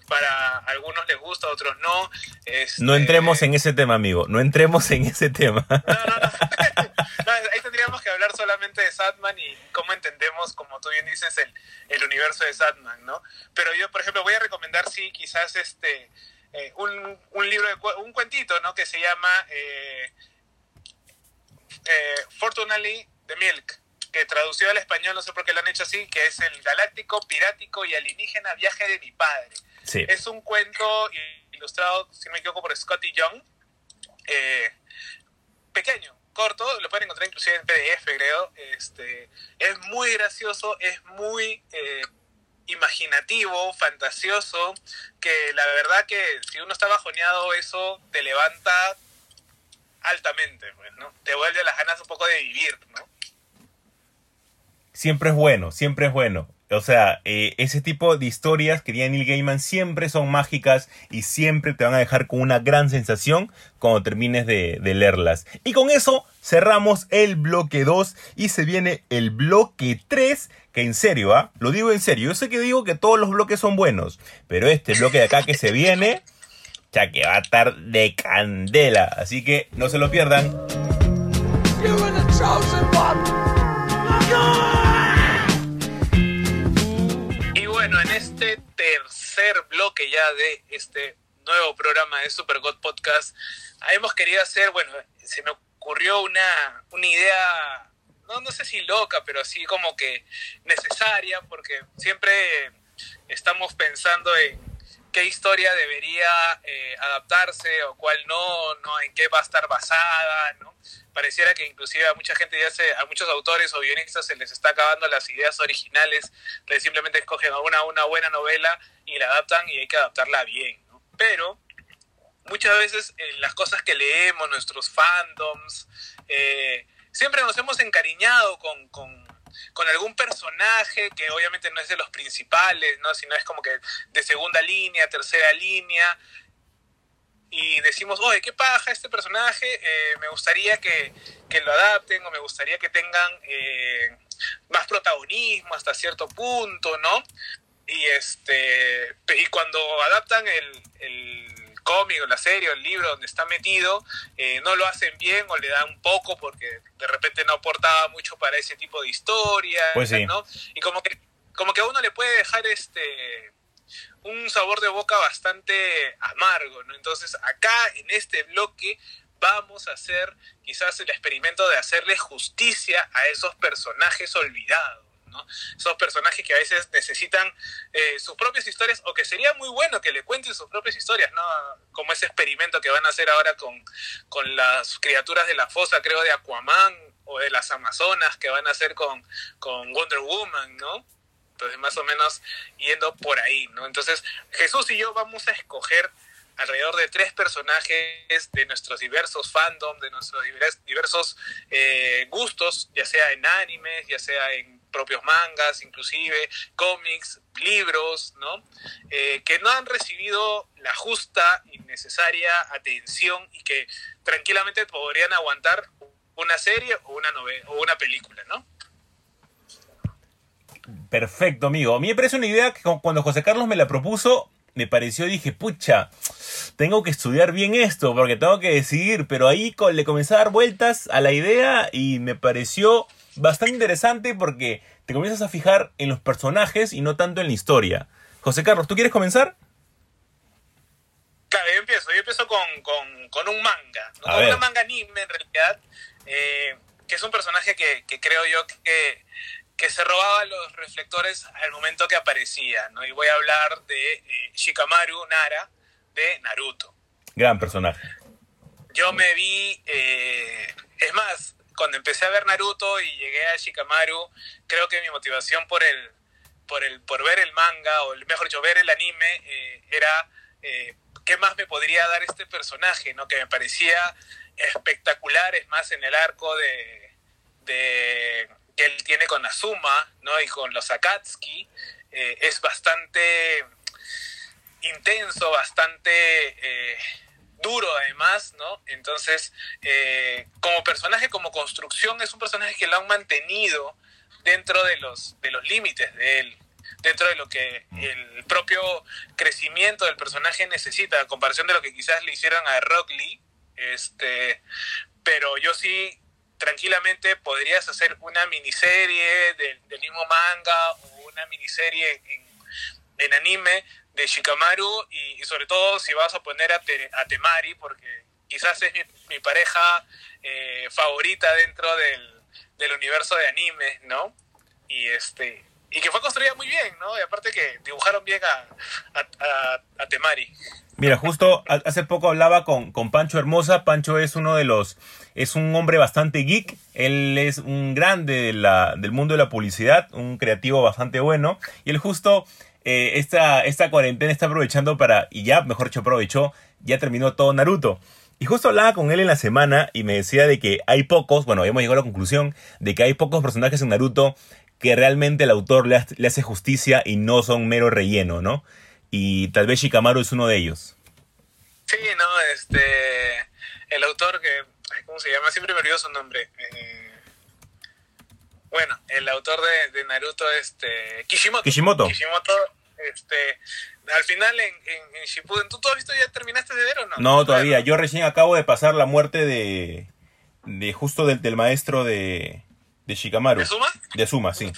para algunos les gusta, otros no. Este, No entremos en ese tema, amigo. No entremos en ese tema. (laughs) No, no, no. (laughs) No, ahí tendríamos que hablar solamente de Sadman y cómo entendemos, como tú bien dices, el, el universo de Sadman, ¿no? Pero yo, por ejemplo, voy a recomendar, sí, quizás este eh, un, un libro, de, un cuentito, ¿no? Que se llama eh, eh, Fortunately the Milk, que traducido al español, no sé por qué lo han hecho así, que es el galáctico, pirático y alienígena viaje de mi padre. Sí. Es un cuento ilustrado, si no me equivoco, por Scotty Young. Eh, pequeño, corto, lo pueden encontrar inclusive en PDF, creo. Este, es muy gracioso, es muy eh, imaginativo, fantasioso, que la verdad que si uno está bajoneado, eso te levanta altamente, pues, ¿no? Te vuelve las ganas un poco de vivir, ¿no? siempre es bueno, siempre es bueno. O sea, eh, ese tipo de historias que tiene Neil Gaiman siempre son mágicas y siempre te van a dejar con una gran sensación cuando termines de, leerlas. Y con eso cerramos el bloque 2 y se viene el bloque 3, que en serio, ¿ah? Lo digo en serio. Yo sé que digo que todos los bloques son buenos, pero este bloque de acá que se viene, ya que va a estar de candela. Así que no se lo pierdan. Y bueno, en este tercer bloque ya de este nuevo programa de Super God Podcast, hemos querido hacer, bueno, se me ocurrió una, una idea, no, no sé si loca, pero así como que necesaria, porque siempre estamos pensando en qué historia debería eh, adaptarse o cuál no, no, en qué va a estar basada, ¿no? Pareciera que inclusive a mucha gente ya se, a muchos autores o guionistas se les está acabando las ideas originales, entonces simplemente escogen una, una buena novela y la adaptan y hay que adaptarla bien, ¿no? Pero muchas veces eh, las cosas que leemos, nuestros fandoms, eh, siempre nos hemos encariñado con, con, con algún personaje que obviamente no es de los principales, ¿no? Sino es como que de segunda línea, tercera línea. Y decimos, oye, qué paja este personaje, eh, me gustaría que, que lo adapten o me gustaría que tengan eh, más protagonismo hasta cierto punto, ¿no? Y este y cuando adaptan el, el cómic o la serie o el libro donde está metido, eh, no lo hacen bien o le dan un poco porque de repente no aportaba mucho para ese tipo de historia, Pues sí. ¿no? Y como que, como que a uno le puede dejar este un sabor de boca bastante amargo, ¿no? Entonces acá en este bloque vamos a hacer quizás el experimento de hacerle justicia a esos personajes olvidados. Esos personajes que a veces necesitan eh, sus propias historias o que sería muy bueno que le cuenten sus propias historias, ¿no? Como ese experimento que van a hacer ahora con, con las criaturas de la fosa, creo, de Aquaman o de las Amazonas que van a hacer con, con Wonder Woman, ¿no? Entonces, más o menos yendo por ahí, ¿no? Entonces, Jesús y yo vamos a escoger alrededor de tres personajes de nuestros diversos fandom, de nuestros divers- diversos eh, gustos, ya sea en animes, ya sea en propios mangas, inclusive cómics, libros, ¿no? Eh, que no han recibido la justa y necesaria atención y que tranquilamente podrían aguantar una serie o una novela o una película, ¿no? Perfecto, amigo. A mí me parece una idea que cu- cuando José Carlos me la propuso, me pareció, dije, pucha, tengo que estudiar bien esto porque tengo que decidir, pero ahí le comencé a dar vueltas a la idea y me pareció bastante interesante porque te comienzas a fijar en los personajes y no tanto en la historia. José Carlos, ¿tú quieres comenzar? Claro, yo empiezo, yo empiezo con, con, con un manga, ¿no? Con una manga anime en realidad, eh, que es un personaje que, que creo yo que, que se robaba los reflectores al momento que aparecía, ¿no? Y voy a hablar de eh, Shikamaru Nara de Naruto. Gran personaje. Yo me vi, eh, es más, cuando empecé a ver Naruto y llegué a Shikamaru, creo que mi motivación por el, por el, por ver el manga, o mejor dicho, ver el anime, eh, era eh, qué más me podría dar este personaje, ¿no? Que me parecía espectacular, es más, en el arco de, de que él tiene con Azuma, ¿no? Y con los Akatsuki, eh, es bastante intenso, bastante duro además, ¿no? Entonces, eh, como personaje, como construcción, es un personaje que lo han mantenido dentro de los, de los límites de él, dentro de lo que el propio crecimiento del personaje necesita, a comparación de lo que quizás le hicieron a Rock Lee, este, pero yo sí tranquilamente podrías hacer una miniserie del, mismo manga o una miniserie en anime de Shikamaru y, sobre todo si vas a poner a, a Temari porque quizás es mi, pareja eh, favorita dentro del, del universo de anime, ¿no? Y este y que fue construida muy bien, ¿no? Y aparte que dibujaron bien a, a, a- Temari. Mira, justo ha- hace poco hablaba con, con Pancho Hermosa. Pancho es uno de los. Es un hombre bastante geek. Él es un grande de la- del mundo de la publicidad, un creativo bastante bueno. Y él justo eh, esta, esta cuarentena está aprovechando para. Y ya, mejor dicho, aprovechó. Ya terminó todo Naruto. Y justo hablaba con él en la semana y me decía de que hay pocos, bueno, hemos llegado a la conclusión de que hay pocos personajes en Naruto que realmente el autor le, ha- le hace justicia y no son mero relleno, ¿no? Y tal vez Shikamaru es uno de ellos. Sí, no, este. El autor que. ¿Cómo se llama? Siempre me olvido su nombre. Eh, bueno, el autor de, de Naruto, este. Kishimoto. Kishimoto. Kishimoto, este. Al final en, en, en Shippuden, ¿tú, ¿tú has visto ya terminaste de ver o no? No, todavía. Yo recién acabo de pasar la muerte de. de justo del, del maestro de. de Shikamaru. ¿De Suma? De Suma, sí.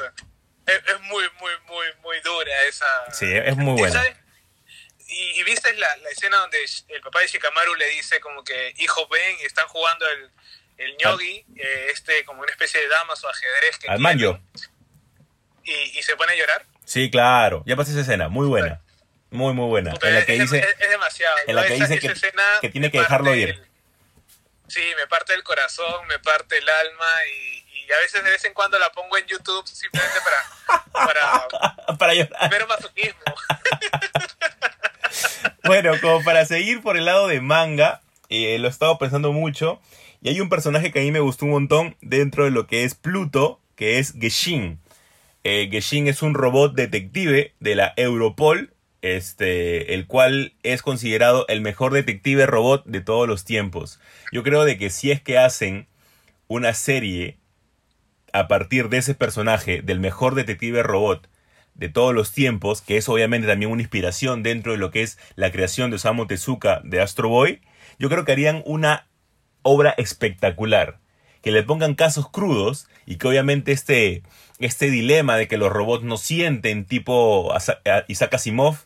Es, es muy, muy, muy, muy dura esa. Sí, es muy ¿Y buena. Y, y viste la, la escena donde el papá de Shikamaru le dice como que, hijo, ven, y están jugando el, el ñogi, eh, este como una especie de damas o ajedrez que Al manjo. Y, y se pone a llorar. Sí, claro. Ya pasé esa escena. Muy buena. Muy, muy buena. Puta, En la es, que dice. es- es demasiado. en la ¿no? que Esa- dice esa que- tiene que dejarlo ir. el- sí, me parte el corazón, me parte el alma y, y a veces de vez en cuando la pongo en YouTube simplemente para, para (laughs) para llorar. ver masoquismo. Bueno, como para seguir por el lado de manga, eh, lo he estado pensando mucho. Y hay un personaje que a mí me gustó un montón dentro de lo que es Pluto, que es Geshin. Eh, Geshin es un robot detective de la Europol, este, el cual es considerado el mejor detective robot de todos los tiempos. Yo creo de que si es que hacen una serie a partir de ese personaje, del mejor detective robot de todos los tiempos, que es obviamente también una inspiración dentro de lo que es la creación de Osamu Tezuka de Astro Boy, yo creo que harían una obra espectacular. Que le pongan casos crudos y que obviamente este, este dilema de que los robots no sienten tipo a- Isaac Asimov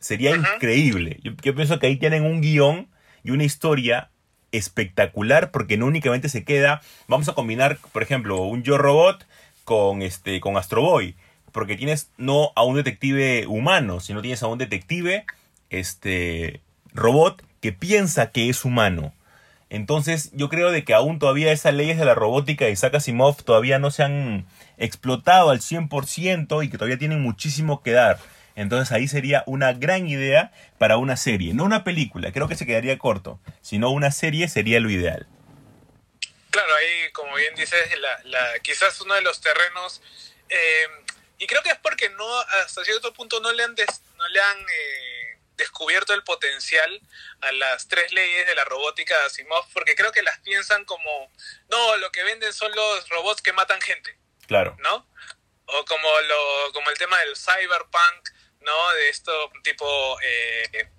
sería increíble. Yo, yo pienso que ahí tienen un guion y una historia espectacular porque no únicamente se queda, vamos a combinar, por ejemplo, un Yo Robot con este con Astro Boy, porque tienes no a un detective humano, sino tienes a un detective este robot que piensa que es humano. Entonces, yo creo de que aún todavía esas leyes de la robótica de Isaac Asimov todavía no se han explotado al 100% y que todavía tienen muchísimo que dar. Entonces ahí sería una gran idea para una serie, no una película, creo que se quedaría corto, sino una serie sería lo ideal. Claro, ahí, como bien dices, la, la- quizás uno de los terrenos, eh, y creo que es porque no, hasta cierto punto no le han, des- no le han eh, descubierto el potencial a las tres leyes de la robótica de Asimov, porque creo que las piensan como, no, lo que venden son los robots que matan gente. Claro. ¿no? O como lo como el tema del cyberpunk, ¿no? De esto tipo eh,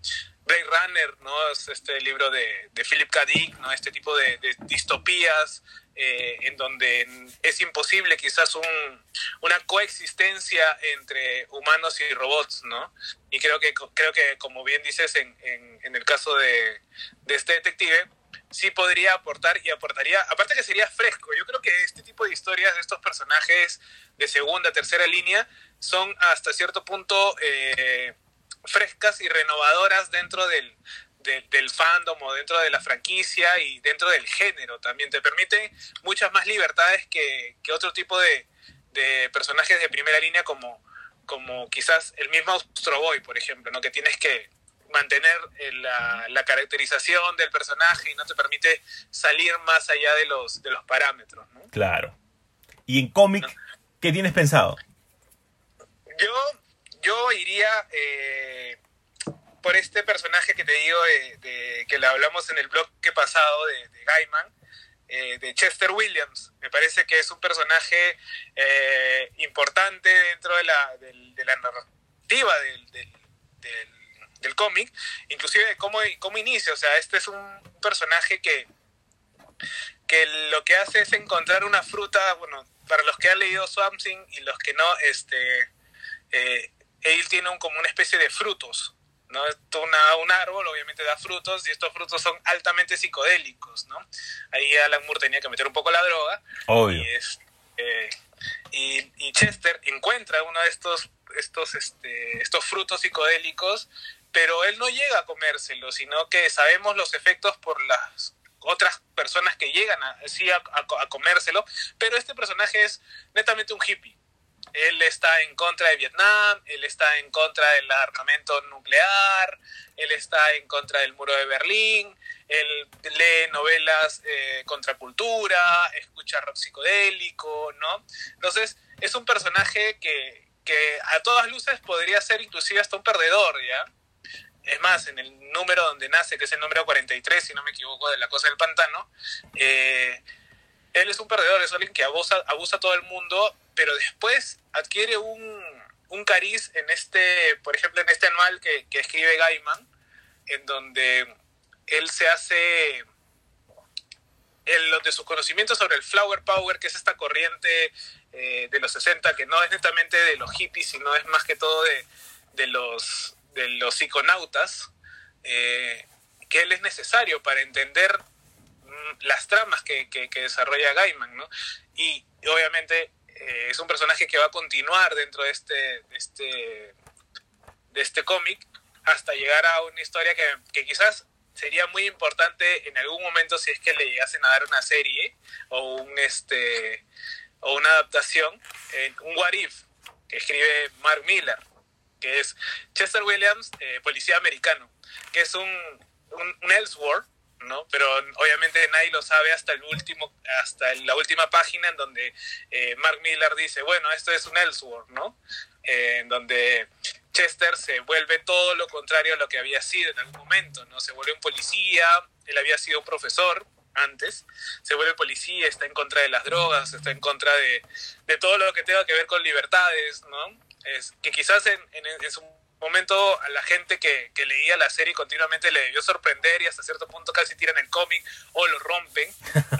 Blade Runner, ¿no? Es este libro de, de Philip K. Dick, ¿no? Este tipo de, de distopías eh, en donde es imposible quizás un, una coexistencia entre humanos y robots, ¿no? Y creo que creo que como bien dices en, en, el caso de, de este detective, sí podría aportar y aportaría, aparte que sería fresco, yo creo que este tipo de historias de estos personajes de segunda, tercera línea son hasta cierto punto eh, frescas y renovadoras dentro del, del, del fandom o dentro de la franquicia y dentro del género también. Te permite muchas más libertades que, que otro tipo de, de personajes de primera línea como, como quizás el mismo Astro Boy, por ejemplo, ¿no? que tienes que mantener eh, la, la, caracterización del personaje y no te permite salir más allá de los, de los parámetros. ¿no? Claro. ¿Y en cómic, ¿No? qué tienes pensado? Yo, yo iría eh, por este personaje que te digo, de, que le hablamos en el blog que pasado de, de Gaiman, eh, de Chester Williams. Me parece que es un personaje eh, importante dentro de la, de, la narrativa del, del, del, del cómic, inclusive de cómo, cómo inicia. O sea, este es un personaje que, que lo que hace es encontrar una fruta, bueno, para los que han leído Swamp Thing y los que no, este, eh, él tiene un, como una especie de frutos, ¿no? Una, un árbol obviamente da frutos y estos frutos son altamente psicodélicos, ¿no? Ahí Alan Moore tenía que meter un poco la droga. Obvio. Y, es, eh, y, y, Chester encuentra uno de estos, estos, este, estos frutos psicodélicos, pero él no llega a comérselo, sino que sabemos los efectos por las otras personas que llegan a, sí, a, a, a comérselo, pero este personaje es netamente un hippie. Él está en contra de Vietnam, él está en contra del armamento nuclear, él está en contra del muro de Berlín, él lee novelas eh, contra cultura, escucha rock psicodélico, ¿no? Entonces, es un personaje que, que a todas luces podría ser inclusive hasta un perdedor, ¿ya? Es más, en el número donde nace, que es el número 43, si no me equivoco, de la cosa del pantano, eh, él es un perdedor, es alguien que abusa, abusa a todo el mundo, pero después adquiere un, un cariz en este, por ejemplo, en este anual que, que escribe Gaiman, en donde él se hace el, de sus conocimientos sobre el flower power, que es esta corriente eh, de los 60, que no es netamente de los hippies, sino es más que todo de, de los, de los psiconautas, eh, que él es necesario para entender mm, las tramas que, que, desarrolla Gaiman, ¿no? Y obviamente eh, es un personaje que va a continuar dentro de este, este, de este cómic hasta llegar a una historia que, que, quizás sería muy importante en algún momento si es que le llegasen a dar una serie o un este o una adaptación, eh, un What If que escribe Mark Miller, que es Chester Williams, eh, policía americano, que es un, un, un Elseworld, Pero obviamente nadie lo sabe hasta el último, hasta la última página en donde eh, Mark Miller dice, bueno, esto es un Elseworld, ¿no? Eh, en donde Chester se vuelve todo lo contrario a lo que había sido en algún momento, ¿no? Se vuelve un policía, él había sido un profesor antes, se vuelve policía, está en contra de las drogas, está en contra de, de todo lo que tenga que ver con libertades, ¿no? Es que quizás en, en su momento a la gente que, que, leía la serie continuamente le debió sorprender y hasta cierto punto casi tiran el cómic o lo rompen,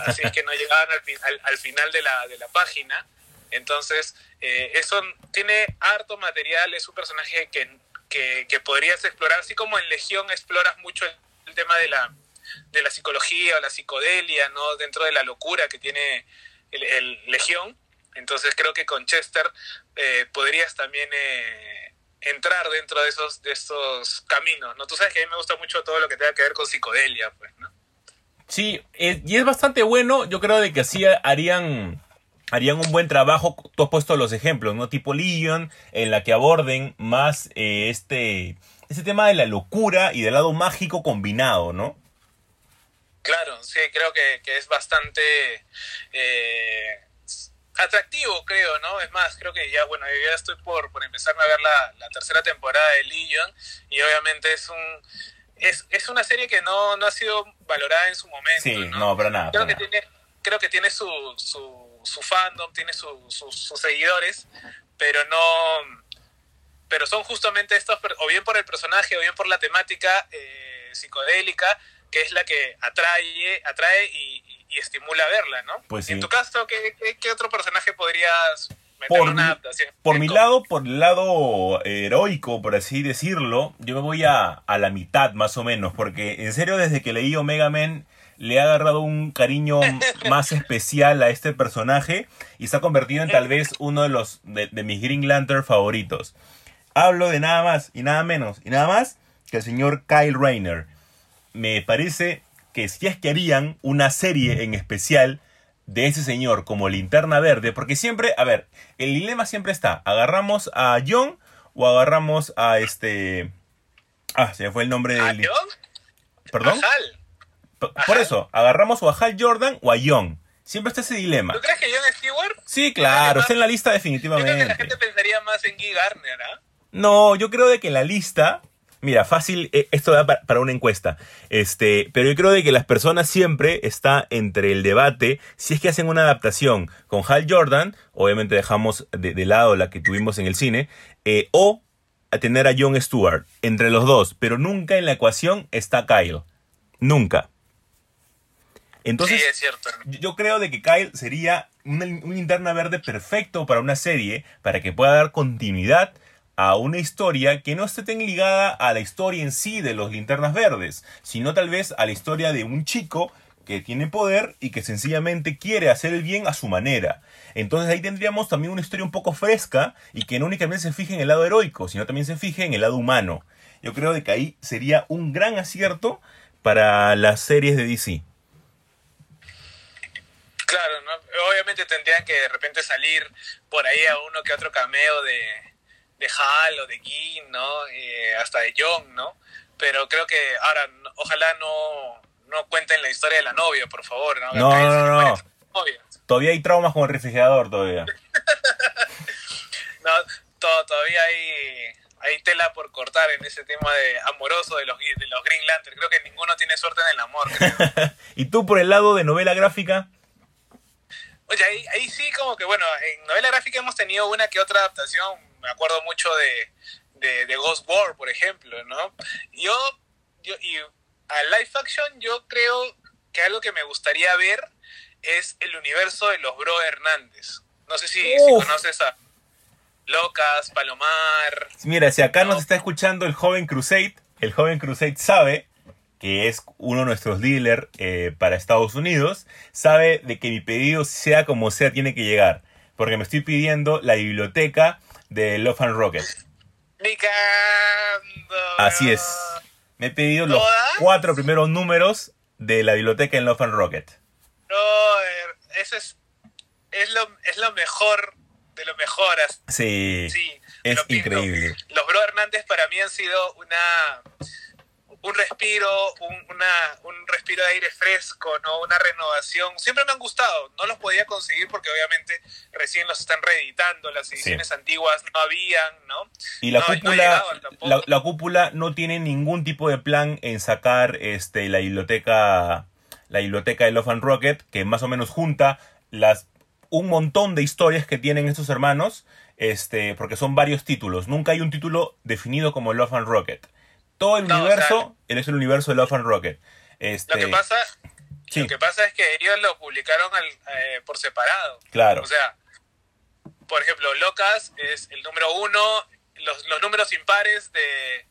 así que no llegaban al, al, al final de la, de la página. Entonces, eh, eso tiene harto material, es un personaje que, que, que, podrías explorar, así como en Legión exploras mucho el, el, tema de la, de la psicología o la psicodelia, ¿no? Dentro de la locura que tiene el, el Legión. Entonces creo que con Chester eh, podrías también eh, entrar dentro de esos, de esos caminos, ¿no? Tú sabes que a mí me gusta mucho todo lo que tenga que ver con psicodelia, pues, ¿no? Sí, es, y es bastante bueno, yo creo de que así harían harían un buen trabajo, tú has puesto los ejemplos, ¿no? Tipo Legion, en la que aborden más eh, este, este tema de la locura y del lado mágico combinado, ¿no? Claro, sí, creo que, que es bastante eh, atractivo, creo, ¿no? Es más, creo que ya, bueno, yo ya estoy por, por empezarme a ver la, la tercera temporada de Legion y obviamente es un... Es, es una serie que no, no ha sido valorada en su momento. Sí, no, no para nada. Creo, para que, nada. Tiene, creo que tiene su, su, su fandom, tiene su, su, sus seguidores, pero no... Pero son justamente estos, o bien por el personaje, o bien por la temática eh, psicodélica, que es la que atrae, atrae y, y, y estimula verla, ¿no? Pues sí. En tu caso, ¿qué, qué, qué otro personaje podrías por, mi, por mi, lado, por el lado heroico, por así decirlo, yo me voy a, a, la mitad más o menos, porque en serio desde que leí Omega Men le ha agarrado un cariño (laughs) más especial a este personaje y se ha convertido en tal vez uno de los de, de mis Green Lantern favoritos. Hablo de nada más y nada menos y nada más que el señor Kyle Rayner. Me parece que si es que harían una serie en especial de ese señor como linterna verde, porque siempre, a ver, el dilema siempre está, agarramos a John o agarramos a este... Ah, se me fue el nombre ¿A del... John? ¿Perdón? ¿A Hal? Por, por eso, agarramos o a Hal Jordan o a John. Siempre está ese dilema. ¿Tú crees que John Stewart? Sí, claro, está en la lista definitivamente. Yo creo que la gente pensaría más en Guy Garner, ¿ah? ¿eh? No, yo creo de que la lista Mira, fácil, esto da para una encuesta. Este, pero yo creo de que las personas siempre está entre el debate si es que hacen una adaptación con Hal Jordan, obviamente dejamos de, de lado la que tuvimos en el cine, eh, o a tener a John Stewart, entre los dos, pero nunca en la ecuación está Kyle. Nunca. Entonces, sí, es cierto. yo creo de que Kyle sería una, una linterna verde perfecto para una serie, para que pueda dar continuidad a una historia que no esté tan ligada a la historia en sí de los linternas verdes, sino tal vez a la historia de un chico que tiene poder y que sencillamente quiere hacer el bien a su manera. Entonces ahí tendríamos también una historia un poco fresca y que no únicamente se fije en el lado heroico, sino también se fije en el lado humano. Yo creo de que ahí sería un gran acierto para las series de DC. Claro, ¿no? obviamente tendrían que de repente salir por ahí a uno que otro cameo de, de Hal o de Gin, ¿no? Eh, hasta de John, ¿no? Pero creo que ahora, ojalá no, no cuenten la historia de la novia, por favor, ¿no? No, no, no. no. Todavía hay traumas con el refrigerador, todavía. (laughs) no, to todavía hay, hay tela por cortar en ese tema de amoroso de los, de los Green Lantern. Creo que ninguno tiene suerte en el amor. (laughs) ¿Y tú por el lado de novela gráfica? Oye, ahí, ahí sí como que, bueno, en novela gráfica hemos tenido una que otra adaptación me acuerdo mucho de, de, de, Ghost War, por ejemplo, ¿no? Yo, yo, y a live action yo creo que algo que me gustaría ver es el universo de los Bro Hernández. No sé si, si conoces a Locas, Palomar. Mira, si acá ¿no? nos está escuchando el joven Crusade, el joven Crusade sabe que es uno de nuestros dealers eh, para Estados Unidos, sabe de que mi pedido, sea como sea, tiene que llegar. Porque me estoy pidiendo la biblioteca de Love and Rocket. Así es. Me he pedido los cuatro primeros números de la biblioteca en Love and Rocket. No, eso es, es, lo, es lo mejor de lo mejor. Sí, sí es increíble. Los Bro Hernández para mí han sido una un respiro, un, una, un respiro de aire fresco, ¿no? Una renovación. Siempre me han gustado. No los podía conseguir porque obviamente recién los están reeditando. Las ediciones antiguas no habían, ¿no? Y la No- no cúpula, tampoco. la, la cúpula no tiene ningún tipo de plan en sacar este la biblioteca, la biblioteca de Love and Rocket, que más o menos junta las un montón de historias que tienen estos hermanos, este, porque son varios títulos. Nunca hay un título definido como Love and Rocket. Todo el No, o universo es el universo de Love and Rocket. Este, Lo que pasa, sí, lo que pasa es que ellos lo publicaron al- eh, por separado. claro. O sea, por ejemplo, Locas es el número uno, los, los números impares de,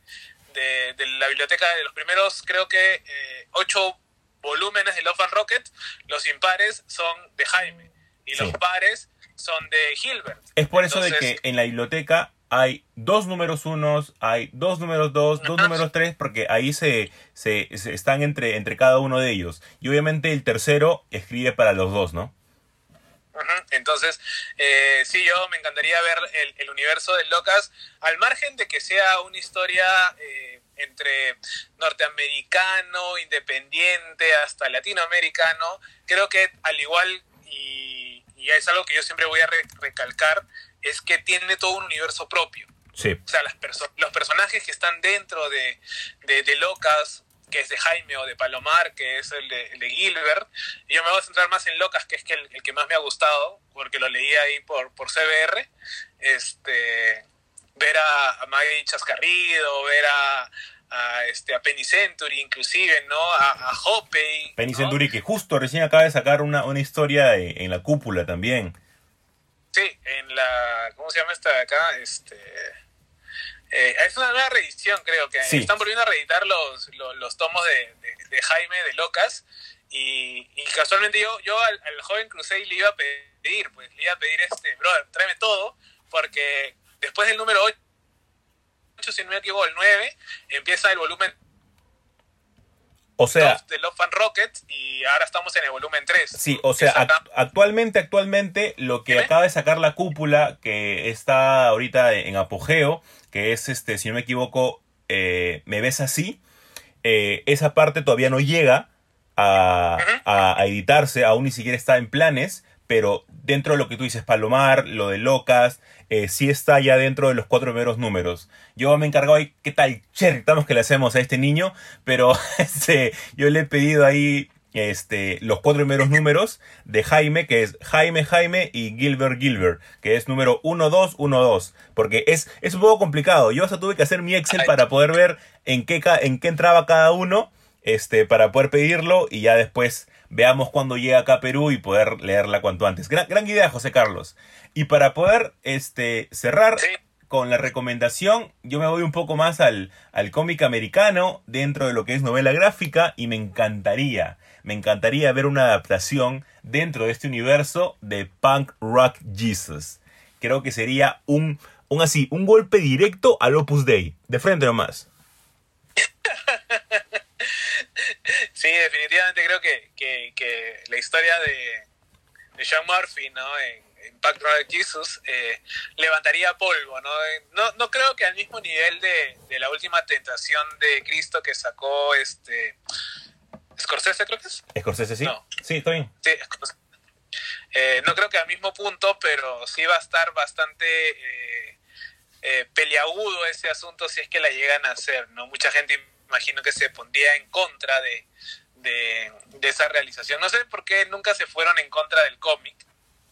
de, de la biblioteca de los primeros, creo que eh, ocho volúmenes de Love and Rocket, los impares son de Jaime y los pares son de Gilbert. Es por eso de que en la biblioteca hay dos números unos, hay dos números dos, dos números tres, porque ahí se, se, se están entre, entre cada uno de ellos. Y obviamente el tercero escribe para los dos, ¿no? Entonces, eh, sí, yo me encantaría ver el, el universo de Locas, al margen de que sea una historia eh, entre norteamericano, independiente, hasta latinoamericano, creo que al igual, y, y es algo que yo siempre voy a re- recalcar, es que tiene todo un universo propio. Sí. O sea, las perso- los personajes que están dentro de, de, de Locas, que es de Jaime o de Palomar, que es el de, el de Gilbert, y yo me voy a centrar más en Locas, que es que el, el que más me ha gustado, porque lo leí ahí por, por CBR, este, ver a, a Maggie Chascarrido, ver a, a, este, a Penny Century inclusive, ¿no? A, a Hoppey. Penny ¿no? Century, que justo recién acaba de sacar una, una historia en la cúpula también. Sí, en la. ¿Cómo se llama esta de acá? Este. eh, es una nueva reedición, creo que Sí. están volviendo a reeditar los, los, los tomos de, de- de Jaime de Locas. Y, y casualmente yo, yo al, al joven Crusade le iba a pedir, pues le iba a pedir este, brother, tráeme todo, porque después del número 8, si no me equivoco, el 9, empieza el volumen O sea, 2 de Love and Rocket y ahora estamos en el volumen 3. Sí, o sea, actualmente, actualmente, lo que acaba de sacar la cúpula, que está ahorita en apogeo, que es este, si no me equivoco, eh, Me ves así, eh, esa parte todavía no llega a, a- a editarse, aún ni siquiera está en planes, pero dentro de lo que tú dices, Palomar, lo de Locas, eh, sí está ya dentro de los cuatro primeros números. Yo me he encargado ahí, ¿qué tal estamos que le hacemos a este niño? Pero (laughs) este, yo le he pedido ahí este, los cuatro primeros números de Jaime, que es Jaime Jaime y Gilbert Gilbert, que es número 1212, porque es, es un poco complicado. Yo hasta tuve que hacer mi Excel para poder ver en qué, en qué entraba cada uno, este, para poder pedirlo y ya después veamos cuándo llega acá a Perú y poder leerla cuanto antes. Gran, gran idea, José Carlos. Y para poder este, cerrar Sí. con la recomendación, yo me voy un poco más al, al cómic americano dentro de lo que es novela gráfica y me encantaría, me encantaría ver una adaptación dentro de este universo de Punk Rock Jesus. Creo que sería un, un así, un golpe directo al Opus Dei, de frente nomás. (laughs) Sí, definitivamente creo que, que, que la historia de, de Sean Murphy, ¿no? En, en Pack Rock Jesus eh, levantaría polvo, ¿no? Eh, ¿no? No creo que al mismo nivel de, de la última tentación de Cristo que sacó este Scorsese, creo que es. Scorsese, ¿sí? No. Sí, está bien. Sí. Eh, no creo que al mismo punto, pero sí va a estar bastante eh, eh, peliagudo ese asunto si es que la llegan a hacer, ¿no? Mucha gente imagino que se pondría en contra de, de, de esa realización. No sé por qué nunca se fueron en contra del cómic,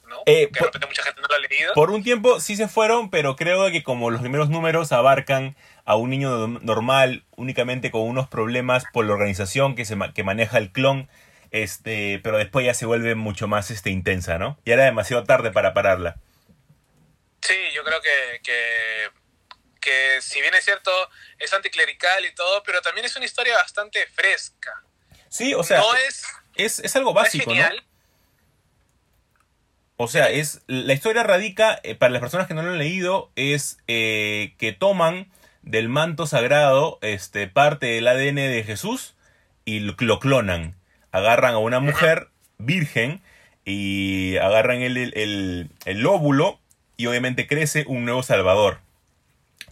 ¿no? Eh, que de por- repente mucha gente no lo ha leído. Por un tiempo sí se fueron, pero creo que como los primeros números abarcan a un niño no- normal únicamente con unos problemas por la organización que, se que maneja el clon, este, pero después ya se vuelve mucho más este, intensa, ¿no? Y era demasiado tarde para pararla. Sí, yo creo que, que, que si bien es cierto, es anticlerical y todo, pero también es una historia bastante fresca. Sí, o sea, no es, es, es algo no es básico, ¿no? O sea, es la historia radica, eh, para las personas que no lo han leído, es eh, que toman del manto sagrado este, parte del ADN de Jesús y lo, lo clonan. Agarran a una mujer virgen y agarran el, el, el- el óvulo y obviamente crece un nuevo salvador.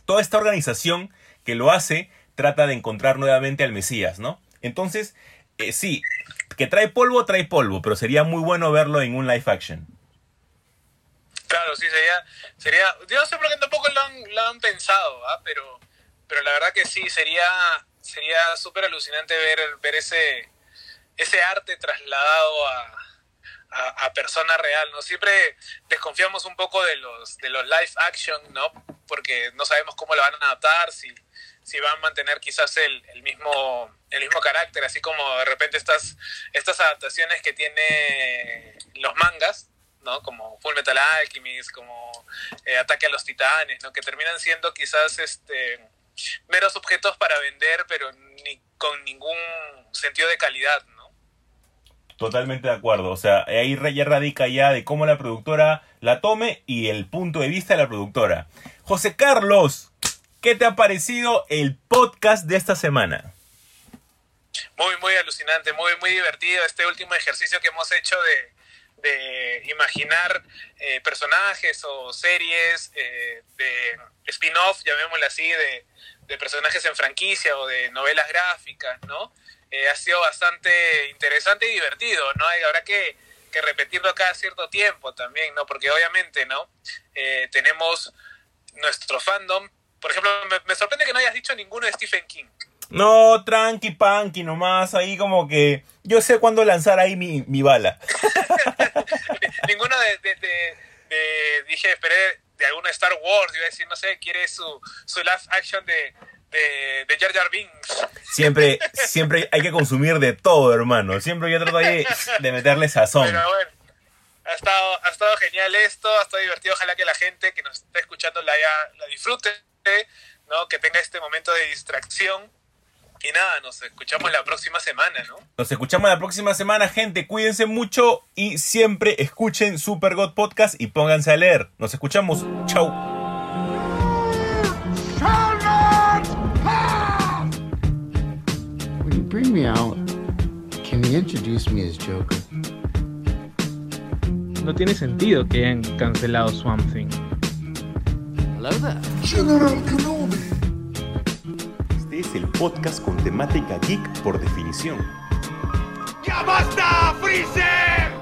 Toda esta organización que lo hace trata de encontrar nuevamente al Mesías, ¿no? Entonces, eh, sí, que trae polvo, trae polvo, pero sería muy bueno verlo en un live action. Claro, sí, sería, sería, yo no sé por qué tampoco lo han, lo han pensado, ¿ah? pero, pero la verdad que sí, sería, sería súper alucinante ver, ver ese, ese arte trasladado a, a, a persona real, ¿no? Siempre desconfiamos un poco de los, de los live action, ¿no? Porque no sabemos cómo lo van a adaptar, si, si van a mantener quizás el, el mismo el mismo carácter, así como de repente estas, estas adaptaciones que tiene los mangas, ¿no? Como Full Metal Alchemist, como eh, Ataque a los Titanes, ¿no? Que terminan siendo quizás este meros objetos para vender, pero con ningún sentido de calidad, ¿no? Totalmente de acuerdo. O sea, ahí ya radica ya de cómo la productora la tome y el punto de vista de la productora. José Carlos, ¿qué te ha parecido el podcast de esta semana? Muy, muy alucinante, muy, muy divertido este último ejercicio que hemos hecho de, imaginar eh, personajes o series eh, de spin-off, llamémoslo así, de, de, personajes en franquicia o de novelas gráficas, ¿no? Eh, ha sido bastante interesante y divertido, ¿no? Habrá que, que repetirlo cada cierto tiempo también, ¿no? Porque obviamente, ¿no? tenemos nuestro fandom. Por ejemplo, me, me sorprende que no hayas dicho ninguno de Stephen King. No, tranqui, panqui, nomás, ahí como que yo sé cuándo lanzar ahí mi, mi bala. (laughs) Ninguno de, de, de, de, dije, esperé de alguno de Star Wars, iba a decir, no sé, quiere su, su live action de, de, de Jar Jar Binks. Siempre, (laughs) siempre hay que consumir de todo, hermano. Siempre yo trato ahí de meterle sazón. Pero bueno, ha estado, ha estado genial esto, ha estado divertido. Ojalá que la gente que nos está escuchando la, la disfrute, ¿no? que tenga este momento de distracción y nada, nos escuchamos la próxima semana, ¿no? Nos escuchamos la próxima semana, gente. Cuídense mucho y siempre escuchen Super God Podcast y pónganse a leer. Nos escuchamos. Chau. When you bring me out, can you introduce me as Joker? No tiene sentido que hayan cancelado Swamp Thing. Hello there. General Kenobi. Este es el podcast con temática geek por definición. ¡Ya basta, Freezer!